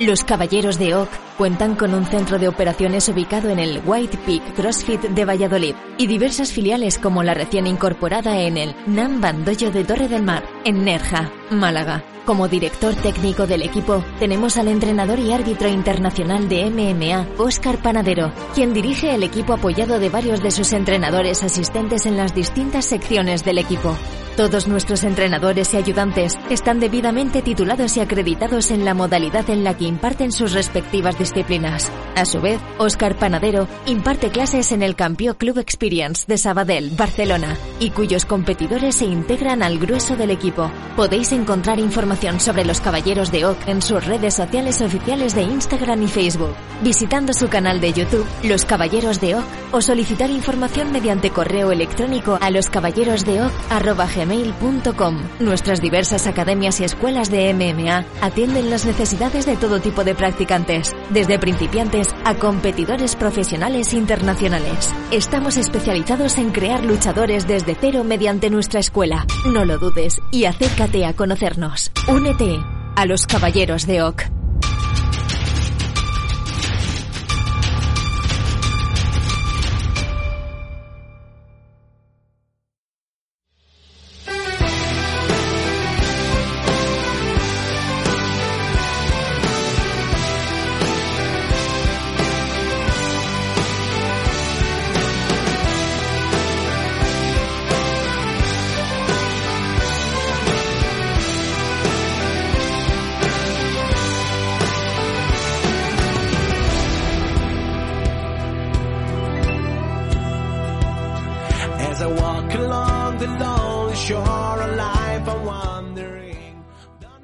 Los Caballeros de Oak cuentan con un centro de operaciones ubicado en el White Peak CrossFit de Valladolid y diversas filiales como la recién incorporada en el Nan Bandollo de Torre del Mar, en Nerja, Málaga. Como director técnico del equipo, tenemos al entrenador y árbitro internacional de MMA, Óscar Panadero, quien dirige el equipo apoyado de varios de sus entrenadores asistentes en las distintas secciones del equipo. Todos nuestros entrenadores y ayudantes están debidamente titulados y acreditados en la modalidad en la que imparten sus respectivas disciplinas. A su vez, Óscar Panadero imparte clases en el Campeón Club Experience de Sabadell, Barcelona, y cuyos competidores se integran al grueso del equipo. Podéis encontrar información sobre los Caballeros de Oc en sus redes sociales oficiales de Instagram y Facebook, visitando su canal de YouTube, Los Caballeros de Oc, o solicitar información mediante correo electrónico a loscaballerosdeoc.gmail.com. Nuestras diversas academias y escuelas de MMA atienden las necesidades de todo tipo de practicantes, desde principiantes a competidores profesionales internacionales. Estamos especializados en crear luchadores desde cero mediante nuestra escuela. No lo dudes y acércate a conocernos. Únete a los Caballeros de Oc.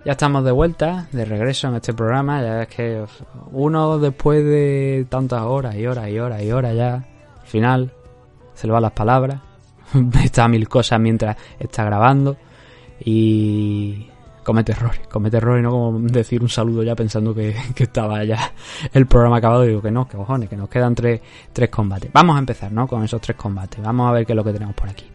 Ya estamos de vuelta, de regreso en este programa. Ya es que uno después de tantas horas y horas y horas y horas ya, al final, se le van las palabras. [laughs] está mil cosas mientras está grabando. Y comete errores, comete errores, no como decir un saludo ya pensando que, estaba ya el programa acabado. Digo que no, que cojones, que nos quedan tres, tres combates. Vamos a empezar, ¿no? Con esos tres combates. Vamos a ver qué es lo que tenemos por aquí.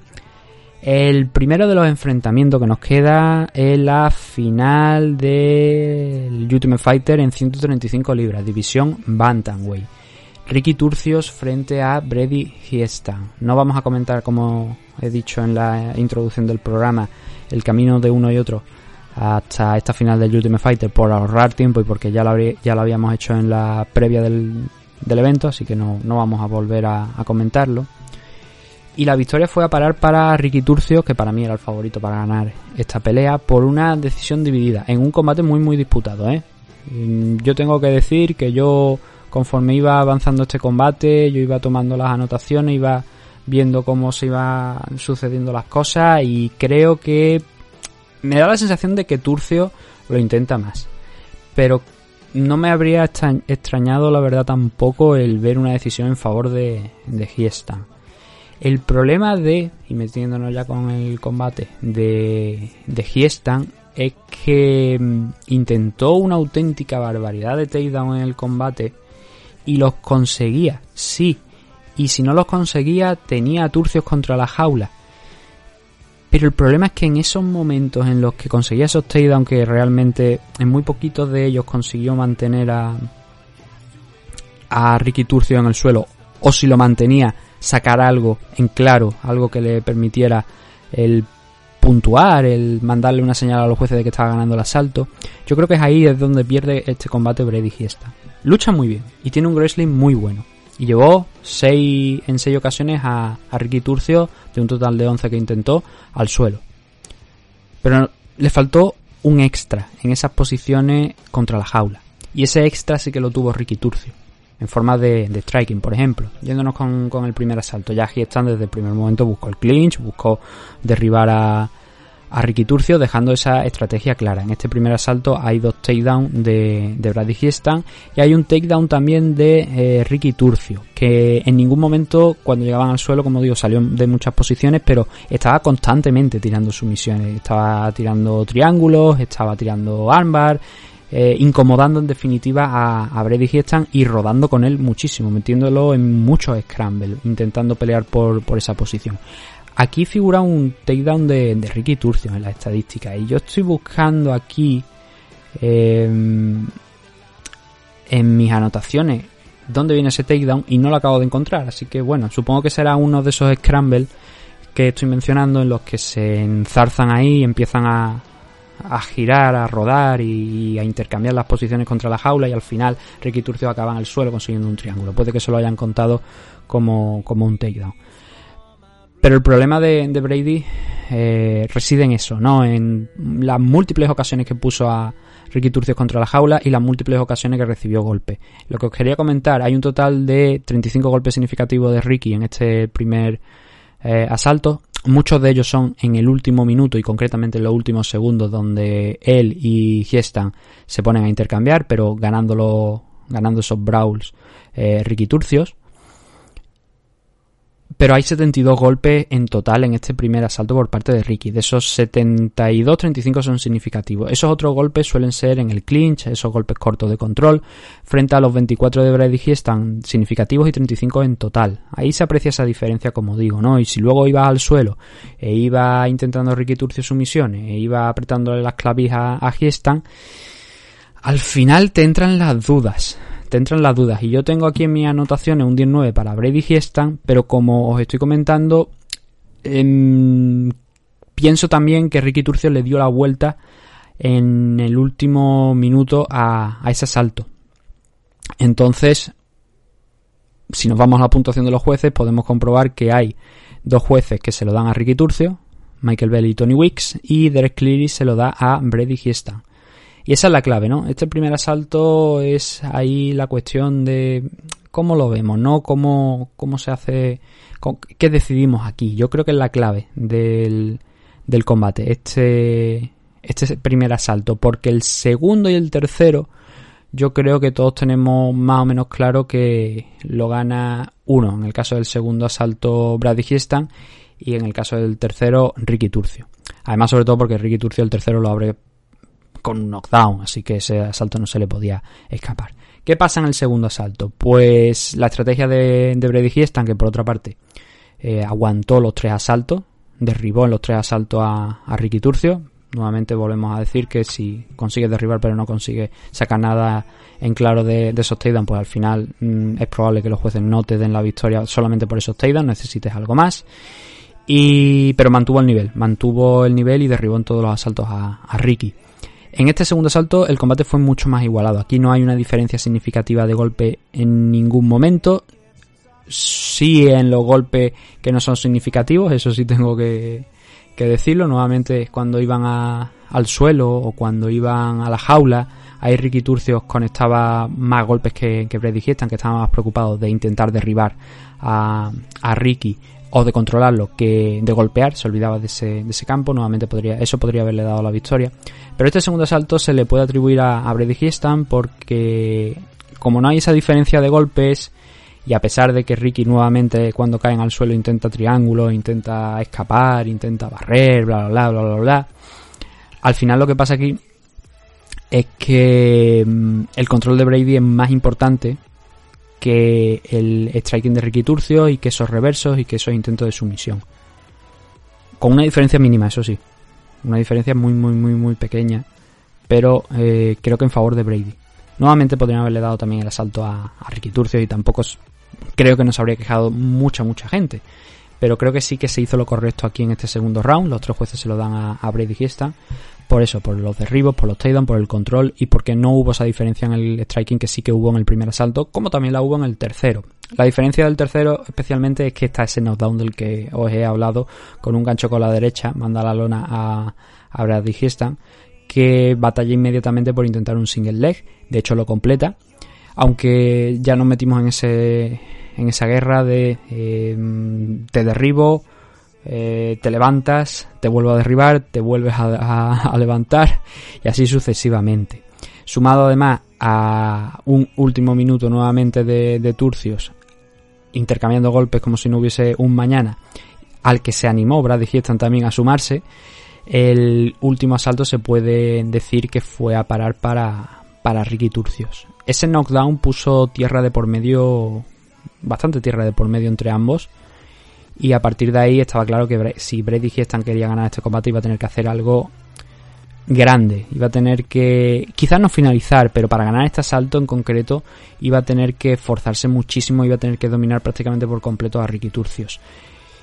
El primero de los enfrentamientos que nos queda es la final del Ultimate Fighter en 135 libras, división Bantamweight. Ricky Turcios frente a Brady Hiesta. No vamos a comentar, como he dicho en la introducción del programa, el camino de uno y otro hasta esta final del Ultimate Fighter por ahorrar tiempo y porque ya lo, ya lo habíamos hecho en la previa del, del evento, así que no, no vamos a volver a comentarlo. Y la victoria fue a parar para Ricky Turcio, que para mí era el favorito para ganar esta pelea, por una decisión dividida, en un combate muy muy disputado, ¿eh? Mm, Yo tengo que decir que yo, conforme iba avanzando este combate, yo iba tomando las anotaciones, iba viendo cómo se iban sucediendo las cosas y creo que me da la sensación de que Turcio lo intenta más. Pero no me habría extra- extrañado, la verdad, tampoco el ver una decisión en favor de, de Hiestan. El problema de, y metiéndonos ya con el combate, de, de Hiestan es que mm, intentó una auténtica barbaridad de takedown en el combate y los conseguía, sí. Y si no los conseguía, tenía a Turcios contra la jaula. Pero el problema es que en esos momentos en los que conseguía esos takedowns, que realmente en muy poquitos de ellos consiguió mantener a, a Ricky Turcio en el suelo, o si lo mantenía, sacar algo en claro, algo que le permitiera el puntuar, el mandarle una señal a los jueces de que estaba ganando el asalto. Yo creo que es ahí es donde pierde este combate Brady Giesta. Lucha muy bien y tiene un wrestling muy bueno. Y llevó seis, en seis ocasiones a, a Ricky Turcio, de un total de 11 que intentó, al suelo. Pero le faltó un extra en esas posiciones contra la jaula. Y ese extra sí que lo tuvo Ricky Turcio. En forma de, striking, por ejemplo. Yéndonos con, con el primer asalto. Ya Giestan desde el primer momento buscó el clinch, buscó derribar a, a Ricky Turcio, dejando esa estrategia clara. En este primer asalto hay dos takedowns de, de Brady Giestan y hay un takedown también de eh, Ricky Turcio, que en ningún momento cuando llegaban al suelo, como digo, salió de muchas posiciones, pero estaba constantemente tirando sumisiones. Estaba tirando triángulos, estaba tirando armbar, eh, incomodando en definitiva a, a Brady y rodando con él muchísimo, metiéndolo en muchos scrambles, intentando pelear por, por esa posición. Aquí figura un takedown de, de Ricky Turcio en la estadística y yo estoy buscando aquí eh, en mis anotaciones dónde viene ese takedown y no lo acabo de encontrar, así que bueno, supongo que será uno de esos scrambles que estoy mencionando en los que se enzarzan ahí y empiezan a, a girar, a rodar y, a intercambiar las posiciones contra la jaula y al final Ricky Turcio acaba en el suelo consiguiendo un triángulo. Puede que se lo hayan contado como, como un takedown. Pero el problema de, Brady eh, reside en eso, ¿no? En las múltiples ocasiones que puso a Ricky Turcios contra la jaula y las múltiples ocasiones que recibió golpe. Lo que os quería comentar, hay un total de 35 golpes significativos de Ricky en este primer eh, asalto. Muchos de ellos son en el último minuto y concretamente en los últimos segundos donde él y Giestan se ponen a intercambiar, pero ganándolo, ganando esos brawls eh, Ricky Turcios. Pero hay 72 golpes en total en este primer asalto por parte de Ricky. De esos 72, 35 son significativos. Esos otros golpes suelen ser en el clinch, esos golpes cortos de control, frente a los 24 de Brady G están significativos y 35 en total. Ahí se aprecia esa diferencia, como digo, ¿no? Y si luego ibas al suelo e iba intentando Ricky Turcio sumisiones, e iba apretándole las clavijas a Giestan, al final te entran las dudas te entran las dudas. Y yo tengo aquí en mis anotaciones un 19 para Brady Giestan, pero como os estoy comentando, em, pienso también que Ricky Turcio le dio la vuelta en el último minuto a, a ese asalto. Entonces, si nos vamos a la puntuación de los jueces, podemos comprobar que hay dos jueces que se lo dan a Ricky Turcio, Michael Bell y Tony Wicks, y Derek Cleary se lo da a Brady Giestan. Y esa es la clave, ¿no? Este primer asalto es ahí la cuestión de cómo lo vemos, ¿no? Cómo, cómo se hace, qué decidimos aquí. Yo creo que es la clave del, del combate, este, este primer asalto, porque el segundo y el tercero, yo creo que todos tenemos más o menos claro que lo gana uno. En el caso del segundo asalto, Brady Giestan, y en el caso del tercero, Ricky Turcio. Además, sobre todo porque Ricky Turcio el tercero lo abre con un knockdown, así que ese asalto no se le podía escapar. ¿Qué pasa en el segundo asalto? Pues la estrategia de, de Brady que por otra parte eh, aguantó los tres asaltos, derribó en los tres asaltos a, a, Ricky Turcio. Nuevamente volvemos a decir que si consigue derribar pero no consigue sacar nada en claro de, de esos takedowns, pues al final mmm, es probable que los jueces no te den la victoria solamente por esos takedowns, necesites algo más. Y, pero mantuvo el nivel, mantuvo el nivel y derribó en todos los asaltos a, a Ricky. En este segundo asalto el combate fue mucho más igualado. Aquí no hay una diferencia significativa de golpe en ningún momento. Sí en los golpes que no son significativos, eso sí tengo que, decirlo. Nuevamente cuando iban al suelo o cuando iban a la jaula, ahí Ricky Turcios conectaba más golpes que, que que estaban más preocupados de intentar derribar a Ricky o de controlarlo que de golpear, se olvidaba de ese, de ese campo, nuevamente podría, eso podría haberle dado la victoria. Pero este segundo asalto se le puede atribuir a, a Brady porque como no hay esa diferencia de golpes y a pesar de que Ricky nuevamente cuando caen al suelo intenta triángulo, intenta escapar, intenta barrer, bla bla bla bla bla bla, al final lo que pasa aquí es que mmm, el control de Brady es más importante que el striking de Ricky Turcio y que esos reversos y que esos intentos de sumisión. Con una diferencia mínima, eso sí. Una diferencia muy, muy, muy, muy pequeña. Pero eh, creo que en favor de Brady. Nuevamente podrían haberle dado también el asalto a, a Ricky Turcio y tampoco creo que nos habría quejado mucha, mucha gente. Pero creo que sí que se hizo lo correcto aquí en este segundo round. Los tres jueces se lo dan a, a Brady Giesta. Por eso, por los derribos, por los takedowns, por el control y porque no hubo esa diferencia en el striking que sí que hubo en el primer asalto, como también la hubo en el tercero. La diferencia del tercero especialmente es que está ese knockdown del que os he hablado con un gancho con la derecha, manda la lona a, a Brady Giesta, que batalla inmediatamente por intentar un single leg, de hecho lo completa, aunque ya nos metimos en ese en esa guerra de eh, derribo, eh, te levantas, te vuelvo a derribar, te vuelves a, levantar y así sucesivamente. Sumado además a un último minuto nuevamente de, Turcios, intercambiando golpes como si no hubiese un mañana, al que se animó Brad Hiestan también a sumarse, el último asalto se puede decir que fue a parar para, para Ricky Turcios. Ese knockdown puso tierra de por medio, bastante tierra de por medio entre ambos y a partir de ahí estaba claro que si Brady Hiestan quería ganar este combate iba a tener que hacer algo grande, iba a tener que quizás no finalizar, pero para ganar este asalto en concreto iba a tener que forzarse muchísimo, iba a tener que dominar prácticamente por completo a Ricky Turcios.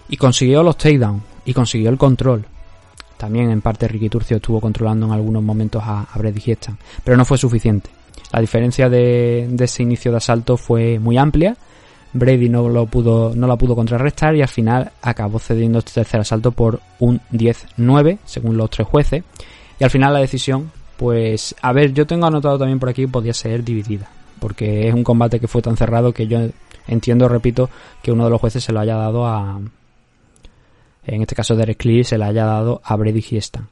Y consiguió los takedowns y consiguió el control. También en parte Ricky Turcio estuvo controlando en algunos momentos a, a Brady pero no fue suficiente. La diferencia de, de ese inicio de asalto fue muy amplia. Brady no lo pudo, no la pudo contrarrestar y al final acabó cediendo este tercer asalto por un 10-9, según los tres jueces. Y al final la decisión, pues, a ver, yo tengo anotado también por aquí, podía ser dividida. Porque es un combate que fue tan cerrado que yo entiendo, repito, que uno de los jueces se lo haya dado a. En este caso, Derek Lee se lo haya dado a Brady Hiestan.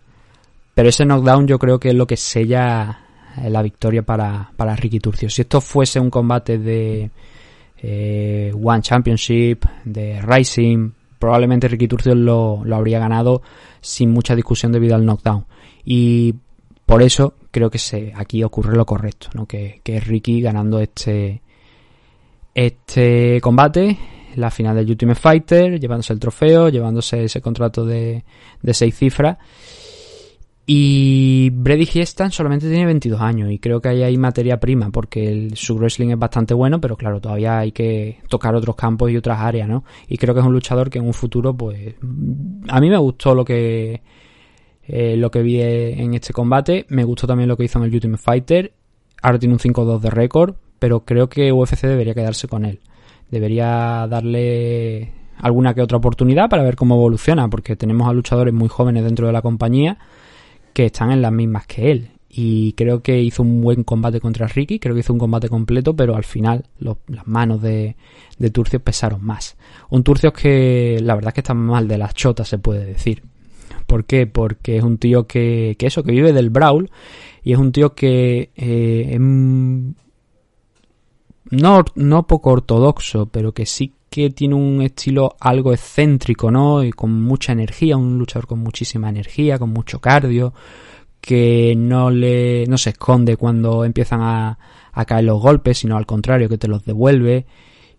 Pero ese knockdown yo creo que es lo que sella eh, la victoria para, para Ricky Turcio. Si esto fuese un combate de eh, One Championship, de Rising, probablemente Ricky Turcio lo, lo habría ganado sin mucha discusión debido al knockdown. Y por eso creo que se, aquí ocurre lo correcto, ¿no? que, que es Ricky ganando este, este combate, la final del Ultimate Fighter, llevándose el trofeo, llevándose ese contrato de, de seis cifras. Y Brady Hiestan solamente tiene 22 años y creo que ahí hay materia prima porque el, su wrestling es bastante bueno, pero claro, todavía hay que tocar otros campos y otras áreas, ¿no? Y creo que es un luchador que en un futuro, pues, a mí me gustó lo que eh, lo que vi en este combate, me gustó también lo que hizo en el Ultimate Fighter, ahora tiene un 5-2 de récord, pero creo que UFC debería quedarse con él, debería darle alguna que otra oportunidad para ver cómo evoluciona, porque tenemos a luchadores muy jóvenes dentro de la compañía que están en las mismas que él. Y creo que hizo un buen combate contra Ricky, creo que hizo un combate completo, pero al final las manos de, de Turcios pesaron más. Un Turcios que la verdad es que está mal de las chotas, se puede decir. ¿Por qué? Porque es un tío que, que eso, que vive del Brawl y es un tío que eh, no, no poco ortodoxo, pero que sí que tiene un estilo algo excéntrico, ¿no? Y con mucha energía, un luchador con muchísima energía, con mucho cardio, que no le no se esconde cuando empiezan a, caer los golpes, sino al contrario, que te los devuelve.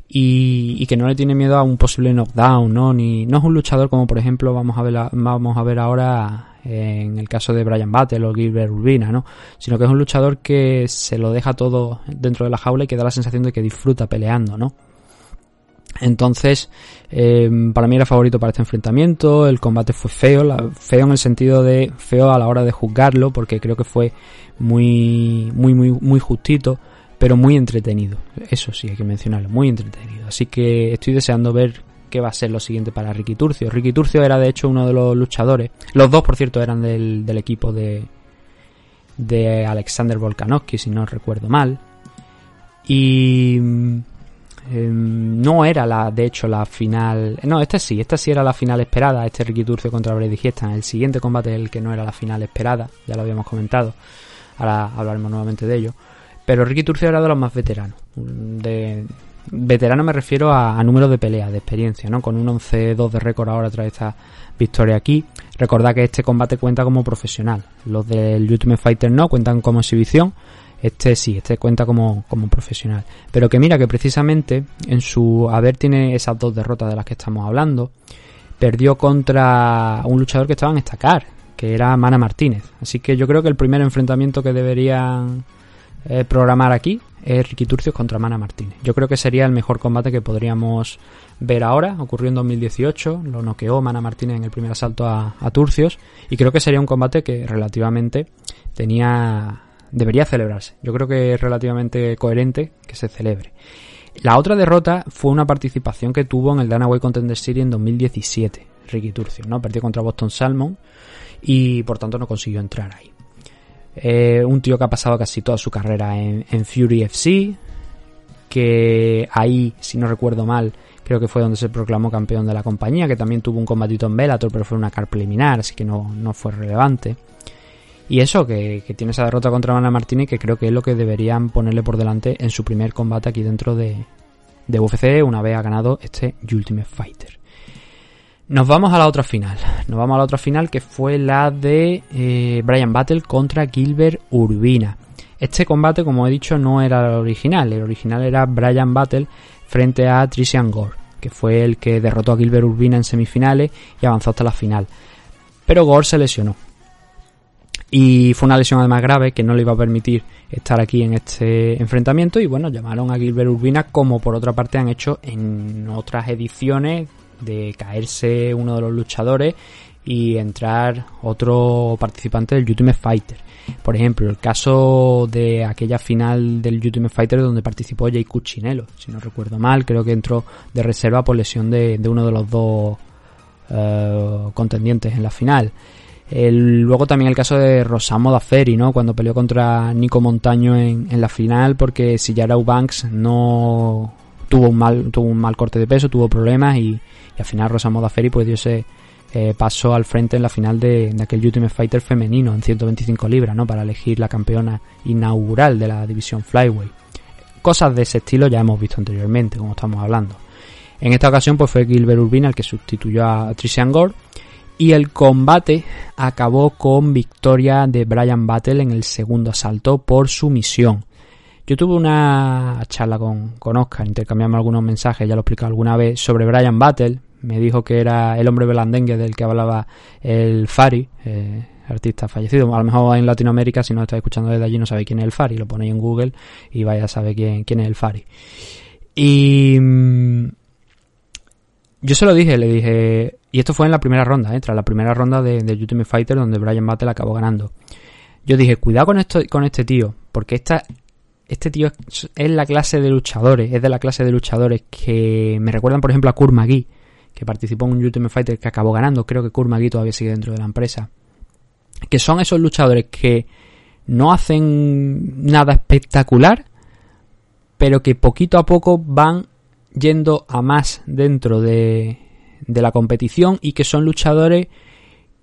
Y, y, que no le tiene miedo a un posible knockdown, ¿no? Ni, no es un luchador como por ejemplo vamos a ver, vamos a ver ahora en el caso de Brian Battle o Gilbert Urbina, ¿no? Sino que es un luchador que se lo deja todo dentro de la jaula y que da la sensación de que disfruta peleando, ¿no? Entonces, eh, para mí era favorito para este enfrentamiento. El combate fue feo, feo en el sentido de feo a la hora de juzgarlo, porque creo que fue muy, muy, muy, muy justito, pero muy entretenido. Eso sí, hay que mencionarlo, muy entretenido. Así que estoy deseando ver qué va a ser lo siguiente para Ricky Turcio. Ricky Turcio era de hecho uno de los luchadores. Los dos, por cierto, eran del, del equipo de, de Alexander Volkanovski, si no recuerdo mal. Y eh, no era la, de hecho, la final. No, esta sí, esta sí era la final esperada. Este Ricky Turcio contra Brady Hiestan. El siguiente combate, el que no era la final esperada, ya lo habíamos comentado. Ahora hablaremos nuevamente de ello. Pero Ricky Turcio era de los más veteranos. De, veterano me refiero a, a número de peleas, de experiencia, ¿no? Con un 11-2 de récord ahora tras esta victoria aquí. Recordad que este combate cuenta como profesional. Los del Ultimate Fighter no, cuentan como exhibición. Este sí, este cuenta como, como profesional. Pero que mira que precisamente en su haber tiene esas dos derrotas de las que estamos hablando. Perdió contra un luchador que estaba en estacar, que era Mana Martínez. Así que yo creo que el primer enfrentamiento que deberían eh, programar aquí es Ricky Turcios contra Mana Martínez. Yo creo que sería el mejor combate que podríamos ver ahora. Ocurrió en 2018, lo noqueó Mana Martínez en el primer asalto a Turcios. Y creo que sería un combate que relativamente tenía debería celebrarse. Yo creo que es relativamente coherente que se celebre. La otra derrota fue una participación que tuvo en el Danaway Contender Series en 2017, Ricky Turcio, ¿no? Perdió contra Boston Salmon y por tanto no consiguió entrar ahí. Eh, un tío que ha pasado casi toda su carrera en, Fury FC, que ahí, si no recuerdo mal, creo que fue donde se proclamó campeón de la compañía, que también tuvo un combatito en Bellator, pero fue una car preliminar, así que no, no fue relevante. Y eso, que, tiene esa derrota contra Mana Martínez, que creo que es lo que deberían ponerle por delante en su primer combate aquí dentro de, de UFC, una vez ha ganado este Ultimate Fighter. Nos vamos a la otra final. Nos vamos a la otra final que fue la de eh, Brian Battle contra Gilbert Urbina. Este combate, como he dicho, no era el original. El original era Brian Battle frente a Trician Gore, que fue el que derrotó a Gilbert Urbina en semifinales y avanzó hasta la final. Pero Gore se lesionó. Y fue una lesión además grave que no le iba a permitir estar aquí en este enfrentamiento. Y bueno, llamaron a Gilbert Urbina como por otra parte han hecho en otras ediciones de caerse uno de los luchadores y entrar otro participante del Ultimate Fighter. Por ejemplo, el caso de aquella final del Ultimate Fighter donde participó Jay Cuccinello, si no recuerdo mal, creo que entró de reserva por lesión de, de uno de los dos eh, contendientes en la final. Luego también el caso de Rosamo Daferi, ¿no? Cuando peleó contra Nico Montaño en, en la final porque Sillara Banks no tuvo un mal tuvo un mal corte de peso, tuvo problemas y, al final Rosamo Daferi pues dio ese eh, paso al frente en la final de, de aquel Ultimate Fighter femenino en 125 libras, ¿no? Para elegir la campeona inaugural de la división Flyweight. Cosas de ese estilo ya hemos visto anteriormente, como estamos hablando. En esta ocasión pues fue Gilbert Urbina el que sustituyó a Tricia Gore y el combate acabó con victoria de Brian Battle en el segundo asalto por sumisión. Yo tuve una charla con, con Oscar, intercambiamos algunos mensajes, ya lo he explicado alguna vez, sobre Brian Battle. Me dijo que era el hombre belandengue del que hablaba el Fari, eh, artista fallecido. A lo mejor en Latinoamérica, si no estáis escuchando desde allí, no sabéis quién es el Fari. Lo ponéis en Google y vais a saber quién, quién es el Fari. Y mm, yo se lo dije, le dije, y esto fue en la primera ronda, ¿eh? tras la primera ronda de, de Ultimate Fighter donde Brian Battle acabó ganando. Yo dije, cuidado con esto, con este tío, porque esta, este tío es, la clase de luchadores, es de la clase de luchadores que me recuerdan, por ejemplo, a Kurt McGee, que participó en un Ultimate Fighter que acabó ganando, creo que Kurt McGee todavía sigue dentro de la empresa. Que son esos luchadores que no hacen nada espectacular, pero que poquito a poco van yendo a más dentro de, de la competición y que son luchadores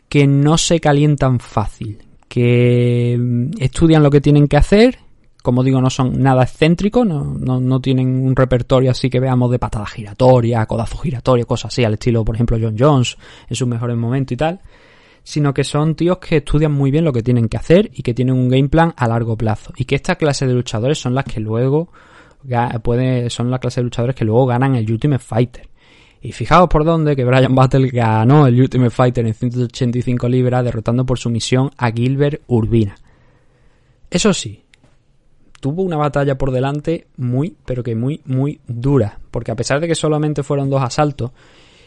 que no se calientan fácil, que mm, estudian lo que tienen que hacer, como digo, no son nada excéntricos, no, no, no tienen un repertorio así que veamos de patada giratoria, codazo giratorio, cosas así, al estilo, por ejemplo, John Jones en sus mejores momentos y tal, sino que son tíos que estudian muy bien lo que tienen que hacer y que tienen un game plan a largo plazo. Y que esta clase de luchadores son las que luego son la clase de luchadores que luego ganan el Ultimate Fighter. Y fijaos por dónde que Brian Battle ganó el Ultimate Fighter en 185 libras derrotando por sumisión a Gilbert Urbina. Eso sí, tuvo una batalla por delante muy, pero que muy, muy dura. Porque a pesar de que solamente fueron dos asaltos,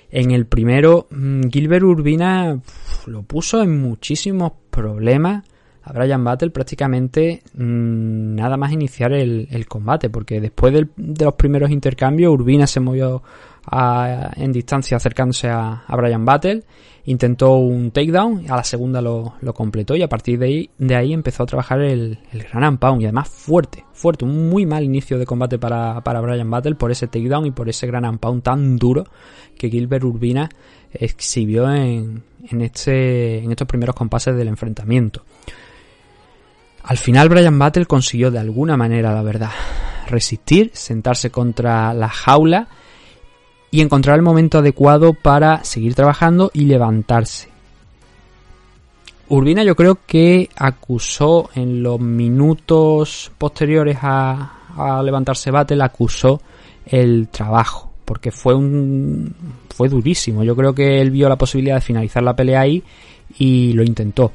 en el primero mm, Gilbert Urbina lo puso en muchísimos problemas a Brian Battle prácticamente mmm, nada más iniciar el, combate, porque después de los primeros intercambios Urbina se movió a, en distancia acercándose a, a, Brian Battle, intentó un takedown, a la segunda lo, completó y a partir de ahí, de ahí empezó a trabajar el, el Gran and Pound y además fuerte, fuerte, un muy mal inicio de combate para, para Brian Battle por ese takedown y por ese Gran and Pound tan duro que Gilbert Urbina exhibió en, en, este, en estos primeros compases del enfrentamiento. Al final Brian Battle consiguió de alguna manera, la verdad, resistir, sentarse contra la jaula y encontrar el momento adecuado para seguir trabajando y levantarse. Urbina yo creo que acusó en los minutos posteriores a, a levantarse Battle, acusó el trabajo, porque fue un fue durísimo. Yo creo que él vio la posibilidad de finalizar la pelea ahí y lo intentó.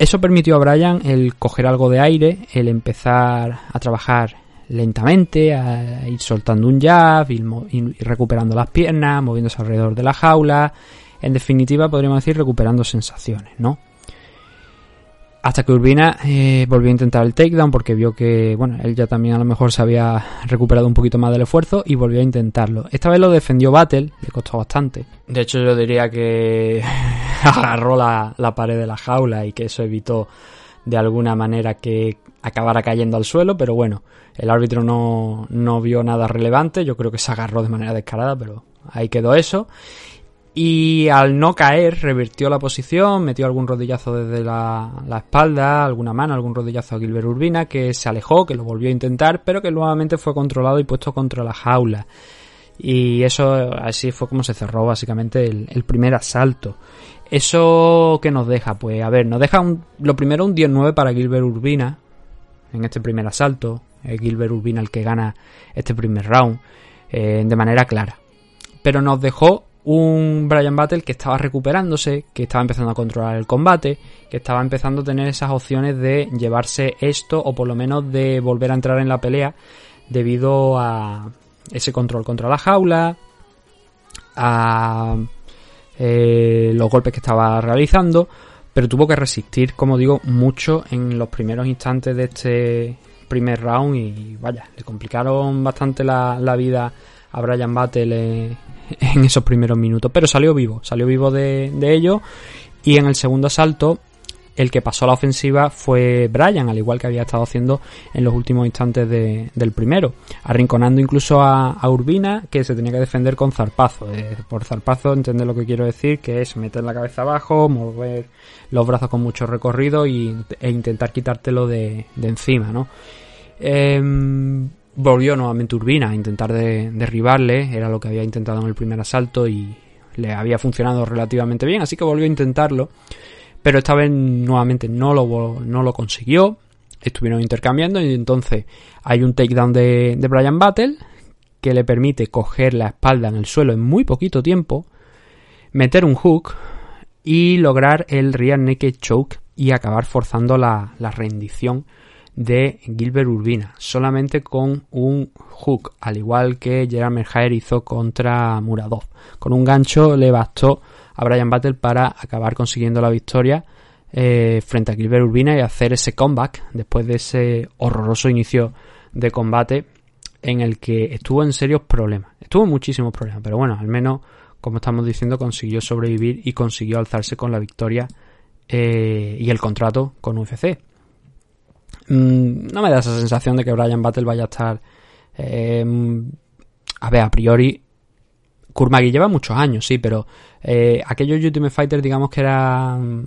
Eso permitió a Brian el coger algo de aire, el empezar a trabajar lentamente, a ir soltando un jab, ir, recuperando las piernas, moviéndose alrededor de la jaula. En definitiva, podríamos decir recuperando sensaciones, ¿no? Hasta que Urbina eh, volvió a intentar el takedown porque vio que, bueno, él ya también a lo mejor se había recuperado un poquito más del esfuerzo y volvió a intentarlo. Esta vez lo defendió Battle, le costó bastante. De hecho, yo diría que [laughs] agarró la, la pared de la jaula y que eso evitó de alguna manera que acabara cayendo al suelo, pero bueno, el árbitro no, no vio nada relevante, yo creo que se agarró de manera descarada, pero ahí quedó eso. Y al no caer, revirtió la posición, metió algún rodillazo desde la, la, espalda, alguna mano, algún rodillazo a Gilbert Urbina, que se alejó, que lo volvió a intentar, pero que nuevamente fue controlado y puesto contra la jaula. Y eso así fue como se cerró básicamente el, el primer asalto. ¿Eso que nos deja? Pues a ver, nos deja un, lo primero un 10-9 para Gilbert Urbina en este primer asalto. Eh, Gilbert Urbina el que gana este primer round eh, de manera clara. Pero nos dejó un Brian Battle que estaba recuperándose, que estaba empezando a controlar el combate, que estaba empezando a tener esas opciones de llevarse esto o por lo menos de volver a entrar en la pelea debido a ese control contra la jaula, a eh, los golpes que estaba realizando, pero tuvo que resistir, como digo, mucho en los primeros instantes de este primer round y vaya, le complicaron bastante la, vida a Brian Battle en, [laughs] en esos primeros minutos, pero salió vivo, salió vivo de, de ello y en el segundo asalto el que pasó a la ofensiva fue Brian, al igual que había estado haciendo en los últimos instantes de- del primero, arrinconando incluso a, Urbina, que se tenía que defender con zarpazo. Eh, por zarpazo, entender lo que quiero decir, que es meter la cabeza abajo, mover los brazos con mucho recorrido y, e intentar quitártelo de, de encima, ¿no? Em, volvió nuevamente Urbina a intentar de- derribarle, era lo que había intentado en el primer asalto y le había funcionado relativamente bien, así que volvió a intentarlo pero esta vez nuevamente no lo, no lo consiguió. Estuvieron intercambiando y entonces hay un takedown de, de Brian Battle que le permite coger la espalda en el suelo en muy poquito tiempo, meter un hook y lograr el rear naked choke y acabar forzando la, la rendición de Gilbert Urbina, solamente con un hook, al igual que Gerard Merhaer hizo contra Muradov. Con un gancho le bastó a Brian Battle para acabar consiguiendo la victoria eh, frente a Gilbert Urbina y hacer ese comeback después de ese horroroso inicio de combate en el que estuvo en serios problemas. Estuvo en muchísimos problemas, pero bueno, al menos, como estamos diciendo, consiguió sobrevivir y consiguió alzarse con la victoria eh, y el contrato con UFC. Mm, no me da esa sensación de que Brian Battle vaya a estar... eh, a ver, a priori, Kurmagi lleva muchos años, sí, pero eh, aquellos Ultimate Fighter, digamos que eran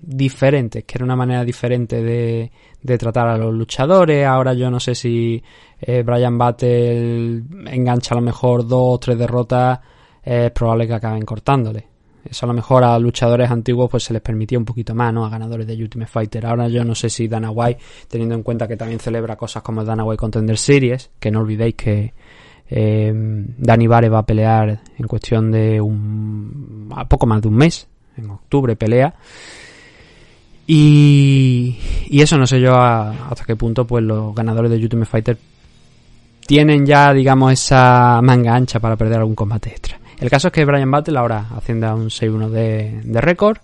diferentes, que era una manera diferente de, de tratar a los luchadores. Ahora yo no sé si eh, Brian Battle engancha a lo mejor dos o tres derrotas, eh, es probable que acaben cortándole. Eso a lo mejor a luchadores antiguos pues se les permitía un poquito más, ¿no? A ganadores de Ultimate Fighter. Ahora yo no sé si Dana White, teniendo en cuenta que también celebra cosas como Dana White Contender Series, que no olvidéis que eh, Dani Vare va a pelear en cuestión de un a poco más de un mes, en octubre pelea. Y, y eso no sé yo hasta qué punto pues los ganadores de Ultimate Fighter tienen ya digamos esa manga ancha para perder algún combate extra. El caso es que Brian Battle ahora asciende a un 6-1 de, de récord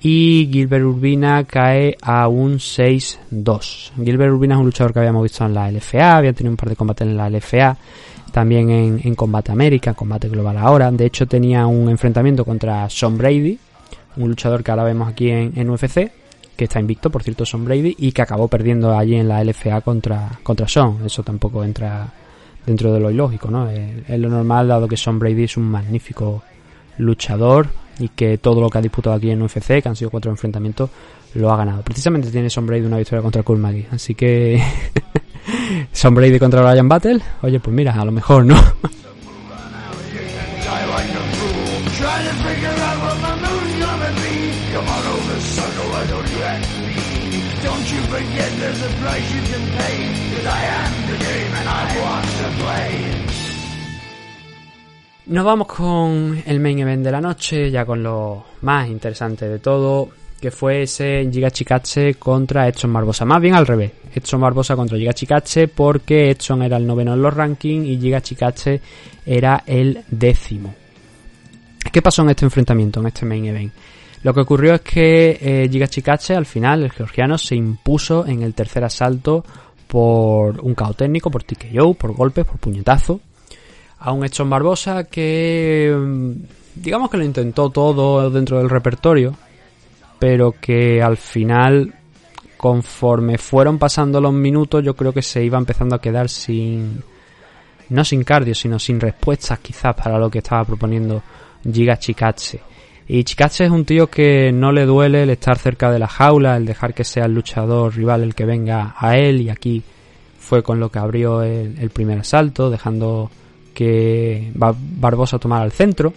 y Gilbert Urbina cae a un 6-2. Gilbert Urbina es un luchador que habíamos visto en la LFA, había tenido un par de combates en la LFA, también en, en Combate América, Combate Global ahora. De hecho tenía un enfrentamiento contra Sean Brady, un luchador que ahora vemos aquí en, en UFC, que está invicto, por cierto, Sean Brady, y que acabó perdiendo allí en la LFA contra, contra Sean. Eso tampoco entra dentro de lo ilógico, ¿no? Es, lo normal, dado que Sean Brady es un magnífico luchador y que todo lo que ha disputado aquí en UFC, que han sido cuatro enfrentamientos, lo ha ganado. Precisamente tiene Sean Brady una victoria contra Maggie, así que [laughs] Sean Brady contra Brian Battle, oye, pues mira, a lo mejor, ¿no? Nos vamos con el main event de la noche, ya con lo más interesante de todo, que fue ese Giga Chikache contra Edson Barbosa. Más bien al revés, Edson Barbosa contra Giga Chikache porque Edson era el noveno en los rankings y Giga Chikache era el décimo. ¿Qué pasó en este enfrentamiento, en este main event? Lo que ocurrió es que eh, Giga Chikache al final, el georgiano, se impuso en el tercer asalto por un KO técnico, por TKO, por golpes, por puñetazo a un Edson Barbosa que mm, digamos que lo intentó todo dentro del repertorio, pero que al final conforme fueron pasando los minutos yo creo que se iba empezando a quedar sin no sin cardio, sino sin respuestas quizás para lo que estaba proponiendo Giga Chikache. Y Chikache es un tío que no le duele el estar cerca de la jaula, el dejar que sea el luchador rival el que venga a él y aquí fue con lo que abrió el, el primer asalto, dejando que Bar- Barbosa tomara el centro.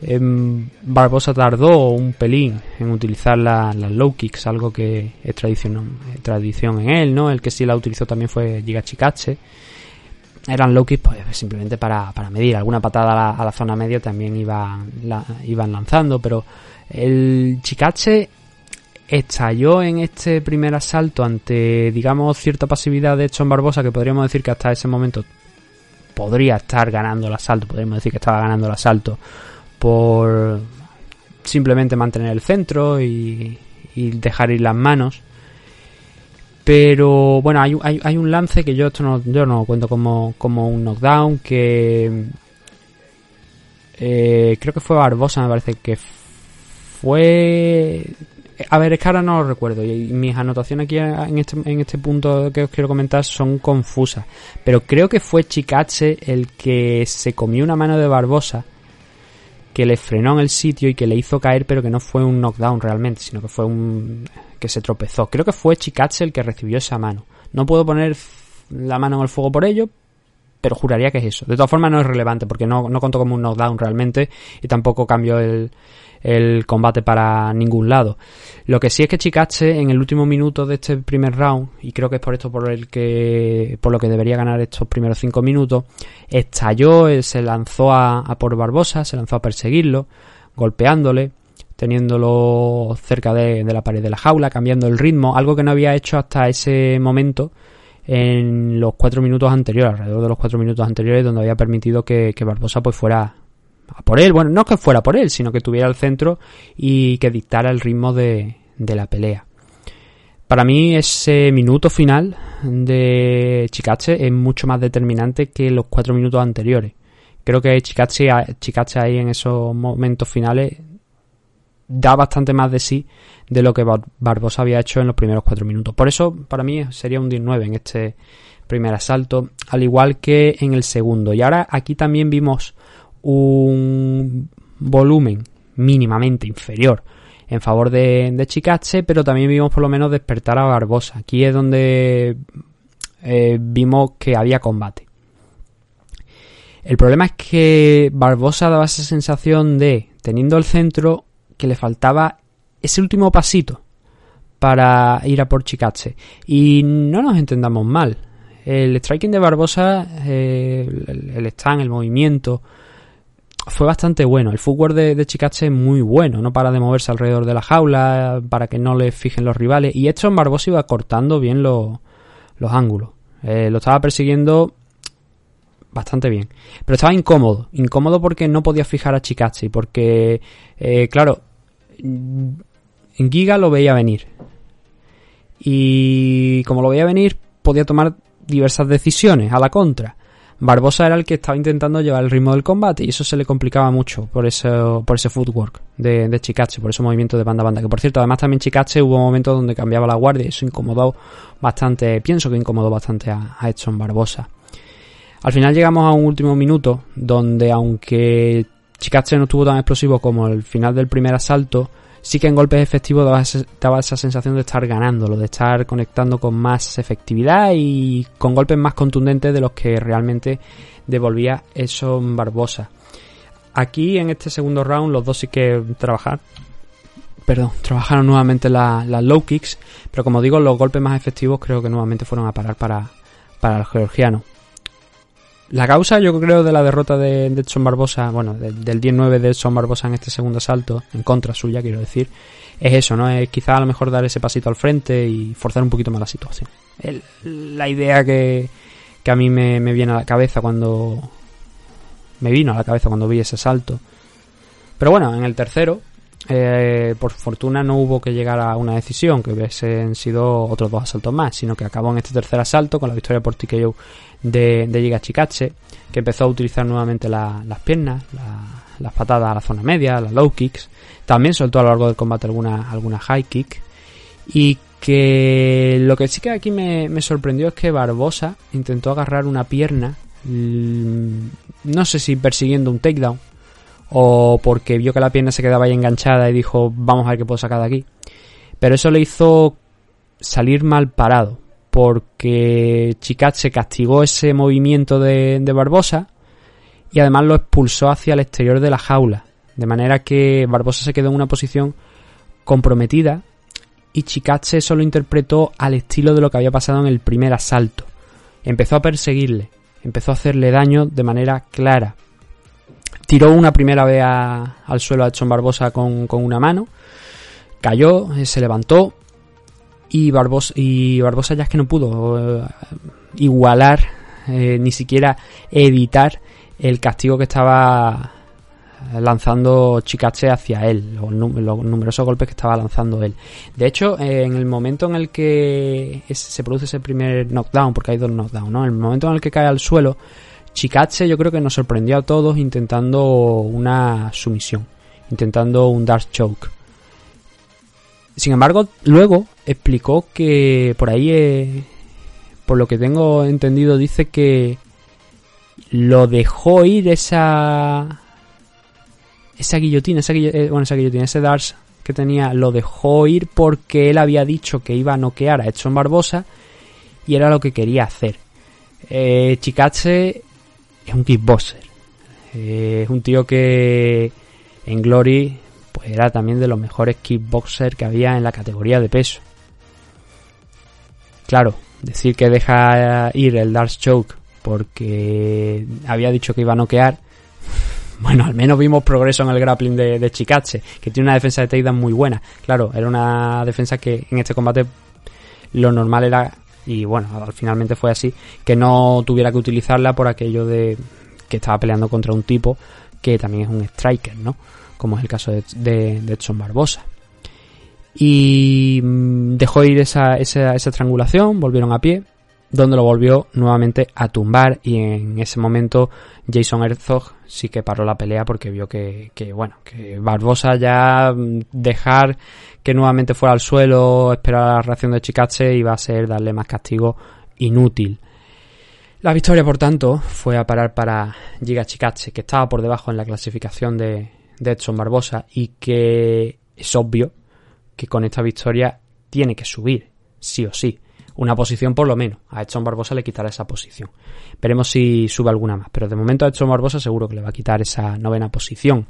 Em, Barbosa tardó un pelín en utilizar la- las low kicks, algo que es tradición, eh, tradición en él, ¿no? El que sí la utilizó también fue Giga Chikache. Eran low kicks pues, simplemente para, para medir. Alguna patada a la, la zona media también iban, la- lanzando, pero el Chikache estalló en este primer asalto ante, digamos, cierta pasividad de Edson Barbosa, que podríamos decir que hasta ese momento podría estar ganando el asalto, podríamos decir que estaba ganando el asalto por simplemente mantener el centro y, y dejar ir las manos. Pero bueno, hay, hay, hay un lance que yo esto no, yo no lo cuento como, como un knockdown, que eh, creo que fue Barbosa, me parece que fue... A ver, es que ahora no lo recuerdo y mis anotaciones aquí en este, en este punto que os quiero comentar son confusas. Pero creo que fue Chicache el que se comió una mano de Barbosa que le frenó en el sitio y que le hizo caer, pero que no fue un knockdown realmente, sino que fue un que se tropezó. Creo que fue Chicache el que recibió esa mano. No puedo poner la mano en el fuego por ello, pero juraría que es eso. De todas formas no es relevante porque no, no contó como un knockdown realmente y tampoco cambió el, el combate para ningún lado. Lo que sí es que Chicache en el último minuto de este primer round, y creo que es por esto por el que por lo que debería ganar estos primeros cinco minutos, estalló, eh, se lanzó a, por Barbosa, se lanzó a perseguirlo, golpeándole, teniéndolo cerca de, de la pared de la jaula, cambiando el ritmo, algo que no había hecho hasta ese momento en los cuatro minutos anteriores, alrededor de los cuatro minutos anteriores, donde había permitido que, que Barbosa pues fuera a por él, bueno, no que fuera por él, sino que tuviera el centro y que dictara el ritmo de, de la pelea. Para mí ese minuto final de Chicache es mucho más determinante que los cuatro minutos anteriores. Creo que Chicache, ahí en esos momentos finales da bastante más de sí de lo que Barbosa había hecho en los primeros cuatro minutos. Por eso, para mí sería un 19 en este primer asalto, al igual que en el segundo. Y ahora aquí también vimos un volumen mínimamente inferior en favor de, de Chicache, pero también vimos por lo menos despertar a Barbosa. Aquí es donde eh, vimos que había combate. El problema es que Barbosa daba esa sensación de, teniendo el centro, que le faltaba ese último pasito para ir a por Chicache. Y no nos entendamos mal. El striking de Barbosa, eh, el, el stand, el movimiento, fue bastante bueno. El footwork de, de es muy bueno, no para de moverse alrededor de la jaula para que no le fijen los rivales. Y esto en Barbosa iba cortando bien los, los ángulos. Eh, lo estaba persiguiendo bastante bien. Pero estaba incómodo. Incómodo porque no podía fijar a Chicache. Porque, eh, claro, en Giga lo veía venir. Y como lo veía venir, podía tomar diversas decisiones a la contra. Barbosa era el que estaba intentando llevar el ritmo del combate y eso se le complicaba mucho por ese, por ese footwork de, de Chicache, por ese movimiento de banda a banda. Que por cierto, además también Chicache hubo momentos donde cambiaba la guardia y eso incomodó bastante, pienso que incomodó bastante a, a Edson Barbosa. Al final llegamos a un último minuto donde aunque Chicache no estuvo tan explosivo como el final del primer asalto, sí que en golpes efectivos daba, esa sensación de estar ganándolo, de estar conectando con más efectividad y con golpes más contundentes de los que realmente devolvía eso Barbosa. Aquí en este segundo round los dos sí que trabajar. Perdón, trabajaron nuevamente las la low kicks, pero como digo, los golpes más efectivos creo que nuevamente fueron a parar para, para el georgiano. La causa, yo creo, de la derrota de, de Edson Barbosa, bueno, del, del 10-9 de Edson Barbosa en este segundo asalto, en contra suya, quiero decir, es eso, ¿no? Es quizá a lo mejor dar ese pasito al frente y forzar un poquito más la situación. La idea que, que a mí me, me, viene a la cabeza cuando. Me vino a la cabeza cuando vi ese salto. Pero bueno, en el tercero, eh, por fortuna no hubo que llegar a una decisión, que hubiesen sido otros dos asaltos más, sino que acabó en este tercer asalto con la victoria por TKO de, de Giga Chicache, que empezó a utilizar nuevamente la, las piernas, la, las patadas a la zona media, las low kicks. También soltó a lo largo del combate alguna, alguna high kick. Y que lo que sí que aquí me, me sorprendió es que Barbosa intentó agarrar una pierna, no sé si persiguiendo un takedown, o porque vio que la pierna se quedaba ahí enganchada y dijo vamos a ver qué puedo sacar de aquí. Pero eso le hizo salir mal parado, porque Chicat castigó ese movimiento de, de, Barbosa y además lo expulsó hacia el exterior de la jaula, de manera que Barbosa se quedó en una posición comprometida y Chicache solo interpretó al estilo de lo que había pasado en el primer asalto. Empezó a perseguirle, empezó a hacerle daño de manera clara, tiró una primera vez a, al suelo a Edson Barbosa con, con, una mano, cayó, eh, se levantó y Barbosa, y Barbosa ya es que no pudo eh, igualar eh, ni siquiera evitar el castigo que estaba lanzando Chikache hacia él, los, num- los numerosos golpes que estaba lanzando él. De hecho, en el momento en el que se produce ese primer knockdown, porque hay dos knockdowns, ¿no? En el momento en el que cae al suelo, Chikache yo creo que nos sorprendió a todos intentando una sumisión, intentando un Dark Choke. Sin embargo, luego explicó que por ahí, eh, por lo que tengo entendido, dice que lo dejó ir esa esa guillotina, esa guillo- eh, bueno, esa guillotina, ese Dars que tenía, lo dejó ir porque él había dicho que iba a noquear a Edson Barbosa y era lo que quería hacer. Eh, es un kickboxer. Eh, es un tío que en Glory pues era también de los mejores kickboxers que había en la categoría de peso. Claro, decir que deja ir el Dark Choke porque había dicho que iba a noquear. [laughs] Bueno, al menos vimos progreso en el grappling de, de que tiene una defensa de takedown muy buena. Claro, era una defensa que en este combate lo normal era, y bueno, al- finalmente fue así, que no tuviera que utilizarla por aquello de que estaba peleando contra un tipo que también es un striker, ¿no? Como es el caso de, de, de Edson Barbosa. Y mm, dejó ir esa, esa, esa estrangulación, volvieron a pie, donde lo volvió nuevamente a tumbar y en ese momento Jason Herzog sí que paró la pelea porque vio que, que bueno, que Barbosa ya mm, dejar que nuevamente fuera al suelo, esperar la reacción de Chikache iba a ser darle más castigo inútil. La victoria, por tanto, fue a parar para Giga Chikache, que estaba por debajo en la clasificación de, de Edson Barbosa y que es obvio que con esta victoria tiene que subir, sí o sí. Una posición por lo menos. A Edson Barbosa le quitará esa posición. Veremos si sube alguna más. Pero de momento a Edson Barbosa seguro que le va a quitar esa novena posición.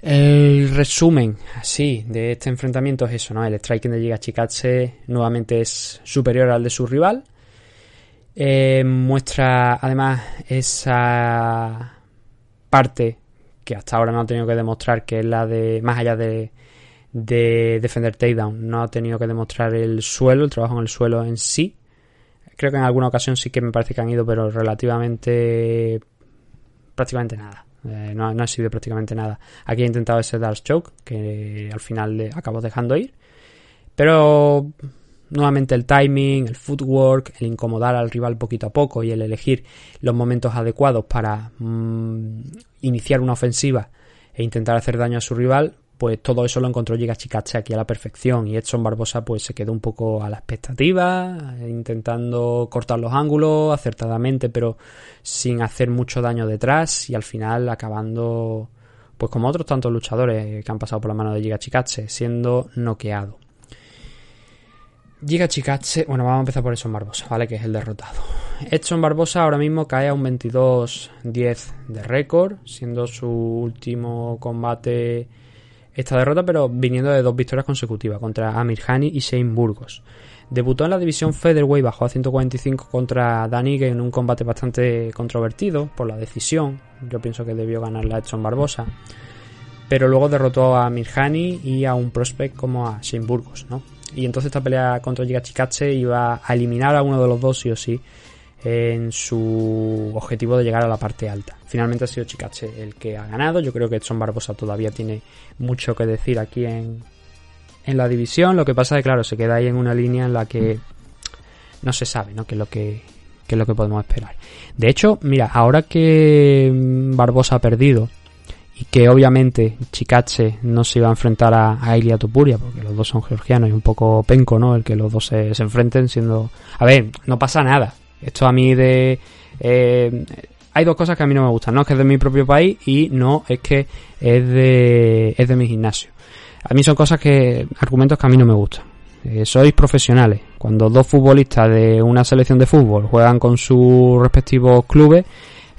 El resumen, así, de este enfrentamiento es eso, ¿no? El striking de Giga Chikatse nuevamente es superior al de su rival. Eh, muestra además esa parte que hasta ahora no ha tenido que demostrar que es la de, más allá de, de defender takedown, no ha tenido que demostrar el suelo, el trabajo en el suelo en sí. Creo que en alguna ocasión sí que me parece que han ido, pero relativamente prácticamente nada. Eh, no, no ha sido prácticamente nada. Aquí he intentado ese Dark Choke, que al final le acabo dejando ir. Pero nuevamente el timing, el footwork, el incomodar al rival poquito a poco y el elegir los momentos adecuados para mm, iniciar una ofensiva e intentar hacer daño a su rival, pues todo eso lo encontró Chikache aquí a la perfección y Edson Barbosa pues se quedó un poco a la expectativa, intentando cortar los ángulos acertadamente pero sin hacer mucho daño detrás y al final acabando pues como otros tantos luchadores que han pasado por la mano de Giga Chikache siendo noqueado. Giga Chikache, bueno, vamos a empezar por Edson Barbosa, ¿vale? Que es el derrotado. Edson Barbosa ahora mismo cae a un 22-10 de récord, siendo su último combate esta derrota, pero viniendo de dos victorias consecutivas contra Amir Hani y Shane Burgos. Debutó en la división Featherweight, bajó a 145 contra Danny en un combate bastante controvertido por la decisión. Yo pienso que debió ganar a Edson Barbosa. Pero luego derrotó a Amir Hani y a un prospect como a Shane Burgos, ¿no? Y entonces esta pelea contra Giga Chikache iba a eliminar a uno de los dos sí o sí en su objetivo de llegar a la parte alta. Finalmente ha sido Chikache el que ha ganado. Yo creo que Edson Barbosa todavía tiene mucho que decir aquí en, en la división. Lo que pasa es que, claro, se queda ahí en una línea en la que no se sabe, ¿no? Qué es lo que, qué es lo que podemos esperar. De hecho, mira, ahora que Barbosa ha perdido y que obviamente Chikache no se iba a enfrentar a, a Ilia porque los dos son georgianos y un poco penco, ¿no? El que los dos se, se enfrenten siendo... A ver, no pasa nada. Esto a mí de... eh, hay dos cosas que a mí no me gustan, no es que es de mi propio país y no es que es de, es de mi gimnasio. A mí son cosas que, argumentos que a mí no me gustan. Eh, sois profesionales. Cuando dos futbolistas de una selección de fútbol juegan con sus respectivos clubes,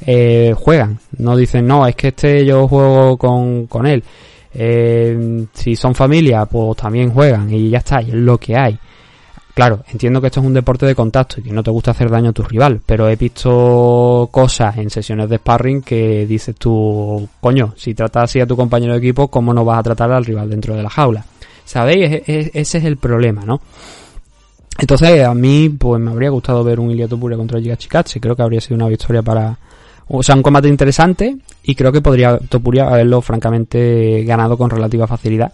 eh, juegan. No dicen, no, es que este yo juego con, con él. Eh, si son familia, pues también juegan y ya está, es lo que hay. Claro, entiendo que esto es un deporte de contacto y que no te gusta hacer daño a tu rival, pero he visto cosas en sesiones de sparring que dices tú, coño, si tratas así a tu compañero de equipo, ¿cómo no vas a tratar al rival dentro de la jaula? ¿Sabéis? E- e- ese es el problema, ¿no? Entonces, a mí, pues me habría gustado ver un Topuria contra Giga Chikatse. Creo que habría sido una victoria para. O sea, un combate interesante. Y creo que podría Topuria haberlo, francamente, ganado con relativa facilidad.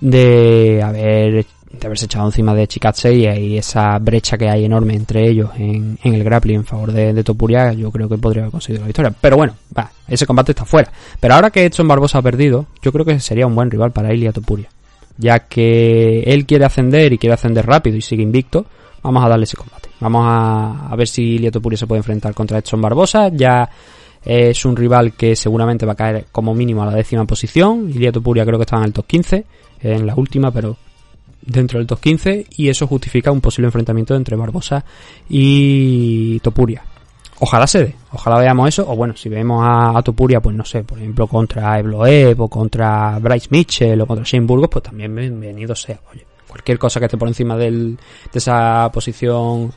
De haber de haberse echado encima de Chikatse y, esa brecha que hay enorme entre ellos en, el grappling en favor de, de, Topuria, yo creo que podría haber conseguido la victoria. Pero bueno, va, ese combate está fuera. Pero ahora que Edson Barbosa ha perdido, yo creo que sería un buen rival para Ilia Topuria. Ya que él quiere ascender y quiere ascender rápido y sigue invicto, vamos a darle ese combate. Vamos a, a ver si Ilia Topuria se puede enfrentar contra Edson Barbosa. Ya es un rival que seguramente va a caer como mínimo a la décima posición. Ilia Topuria creo que estaba en el top 15, en la última, pero dentro del top 15 y eso justifica un posible enfrentamiento entre Barbosa y Topuria. Ojalá se dé, ojalá veamos eso, o bueno, si vemos a, Topuria, pues no sé, por ejemplo, contra Evloev o contra Bryce Mitchell o contra Shane Burgos, pues también bienvenido sea, oye, cualquier cosa que esté por encima del, de esa posición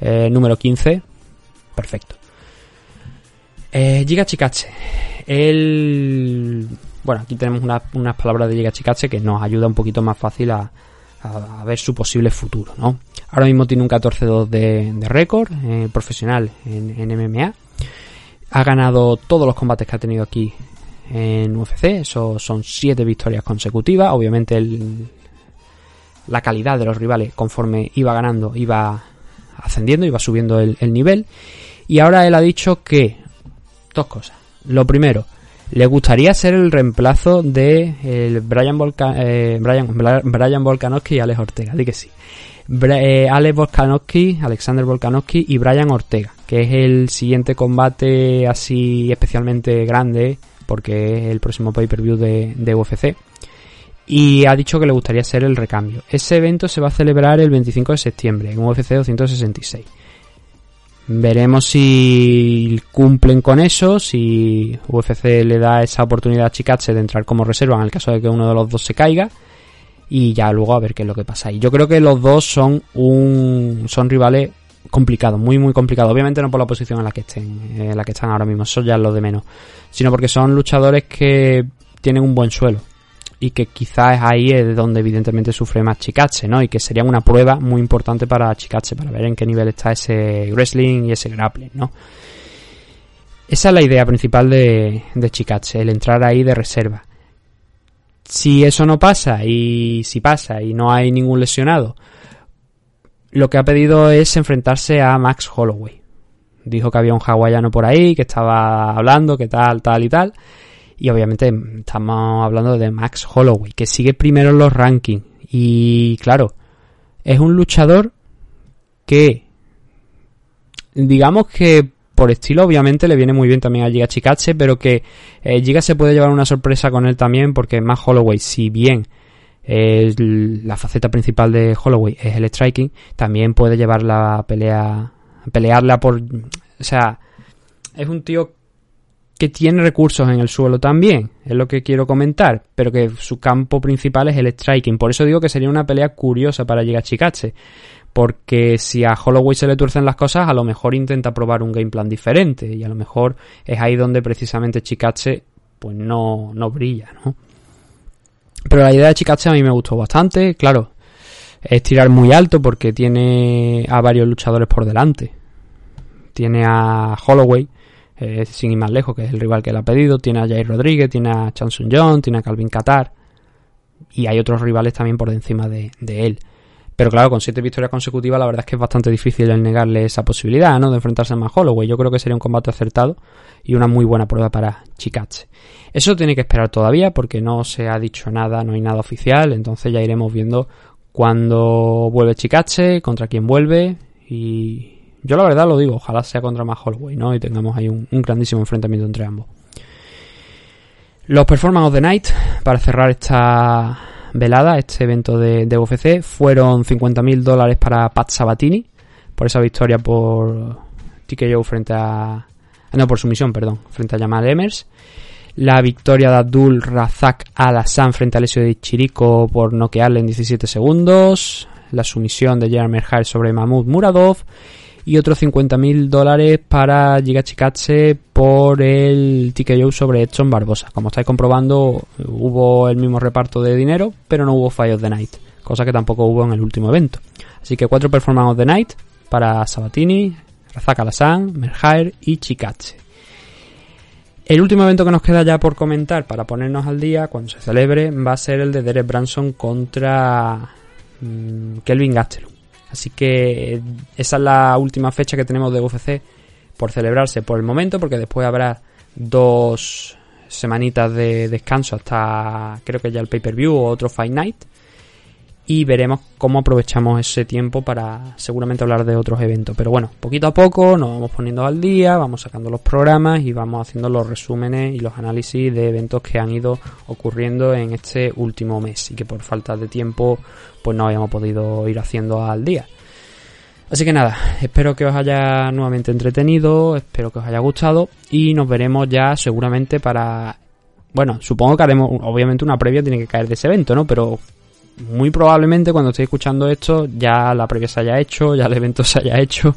eh, número 15, perfecto. Eh, Giga Chikache, él... Bueno, aquí tenemos una, unas palabras de Giga Chikache que nos ayuda un poquito más fácil a, a, ver su posible futuro, ¿no? Ahora mismo tiene un 14-2 de, récord eh, profesional en, MMA. Ha ganado todos los combates que ha tenido aquí en UFC. Eso son 7 victorias consecutivas. Obviamente el, la calidad de los rivales conforme iba ganando iba ascendiendo, iba subiendo el nivel. Y ahora él ha dicho que dos cosas. Lo primero, le gustaría ser el reemplazo de el Brian, Volca, eh, Brian, Volkanovski y Alex Ortega. Di que sí. Eh, Alex Volkanovski, Alexander Volkanovski y Brian Ortega, que es el siguiente combate así especialmente grande, porque es el próximo pay-per-view de, de UFC. Y ha dicho que le gustaría ser el recambio. Ese evento se va a celebrar el 25 de septiembre en UFC 266. Veremos si cumplen con eso, si UFC le da esa oportunidad a Chikatse de entrar como reserva en el caso de que uno de los dos se caiga y ya luego a ver qué es lo que pasa. Y yo creo que los dos son un son rivales complicados, muy muy complicados. Obviamente no por la posición en la que estén, en la que están ahora mismo, eso ya es lo de menos, sino porque son luchadores que tienen un buen suelo y que quizás ahí es donde evidentemente sufre más Chikache, ¿no? Y que sería una prueba muy importante para Chikache, para ver en qué nivel está ese wrestling y ese grappling, ¿no? Esa es la idea principal de, de el entrar ahí de reserva. Si eso no pasa, y si pasa y no hay ningún lesionado, lo que ha pedido es enfrentarse a Max Holloway. Dijo que había un hawaiano por ahí, que estaba hablando, que tal, tal y tal. Y obviamente estamos hablando de Max Holloway, que sigue primero en los rankings. Y claro, es un luchador que, digamos que por estilo obviamente le viene muy bien también a Giga Chikache, pero que eh, Giga se puede llevar una sorpresa con él también, porque Max Holloway, si bien eh, la faceta principal de Holloway es el striking, también puede llevar la pelea, pelearla por, o sea, es un tío que tiene recursos en el suelo también, es lo que quiero comentar, pero que su campo principal es el striking. Por eso digo que sería una pelea curiosa para llegar a Chikache, porque si a Holloway se le tuercen las cosas, a lo mejor intenta probar un game plan diferente, y a lo mejor es ahí donde precisamente Chikache pues no, no brilla, ¿no? Pero la idea de Chikache a mí me gustó bastante, claro, es tirar muy alto porque tiene a varios luchadores por delante. Tiene a Holloway, eh, sin ir más lejos, que es el rival que le ha pedido. Tiene a Jair Rodríguez, tiene a Chanson John, tiene a Calvin Qatar. Y hay otros rivales también por encima de, él. Pero claro, con siete victorias consecutivas, la verdad es que es bastante difícil el negarle esa posibilidad, ¿no? De enfrentarse a más Holloway. Yo creo que sería un combate acertado y una muy buena prueba para Chikache. Eso tiene que esperar todavía porque no se ha dicho nada, no hay nada oficial. Entonces ya iremos viendo cuándo vuelve Chikache, contra quién vuelve y, yo la verdad lo digo, ojalá sea contra más Holloway, ¿no? Y tengamos ahí un, grandísimo enfrentamiento entre ambos. Los Performance of the Night, para cerrar esta velada, este evento de, de UFC, fueron 50.000 dólares para Pat Sabatini, por esa victoria por TKO frente a... No, por sumisión, perdón, frente a Jamal Emers. La victoria de Abdul Razak Al-Hassan frente a Alessio de Chirico por noquearle en 17 segundos. La sumisión de Jeremy Hart sobre Mahmoud Muradov y otros 50.000 dólares para Giga Chikatse por el TKO sobre Edson Barbosa. Como estáis comprobando, hubo el mismo reparto de dinero, pero no hubo Fire of the Night. cosa que tampoco hubo en el último evento. Así que cuatro Performance of the Night para Sabatini, Razak Alassane, Merhair y Chikache. El último evento que nos queda ya por comentar para ponernos al día cuando se celebre va a ser el de Derek Branson contra mm, Kelvin Gastelum. Así que esa es la última fecha que tenemos de UFC por celebrarse por el momento, porque después habrá dos semanitas de descanso hasta creo que ya el pay-per-view o otro Fight Night y veremos cómo aprovechamos ese tiempo para seguramente hablar de otros eventos. Pero bueno, poquito a poco nos vamos poniendo al día, vamos sacando los programas y vamos haciendo los resúmenes y los análisis de eventos que han ido ocurriendo en este último mes y que por falta de tiempo pues no habíamos podido ir haciendo al día. Así que nada, espero que os haya nuevamente entretenido, espero que os haya gustado y nos veremos ya seguramente para... Bueno, supongo que haremos, obviamente una previa tiene que caer de ese evento, ¿no? Pero muy probablemente cuando estéis escuchando esto ya la previa se haya hecho, ya el evento se haya hecho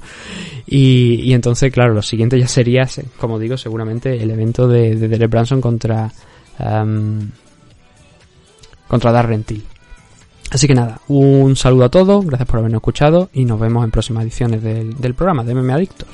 y, y entonces claro, lo siguiente ya sería, como digo, seguramente el evento de, de Derek Branson contra um, contra Darren Till. Así que nada, un saludo a todos, gracias por habernos escuchado y nos vemos en próximas ediciones del, del programa de MMA Adictos.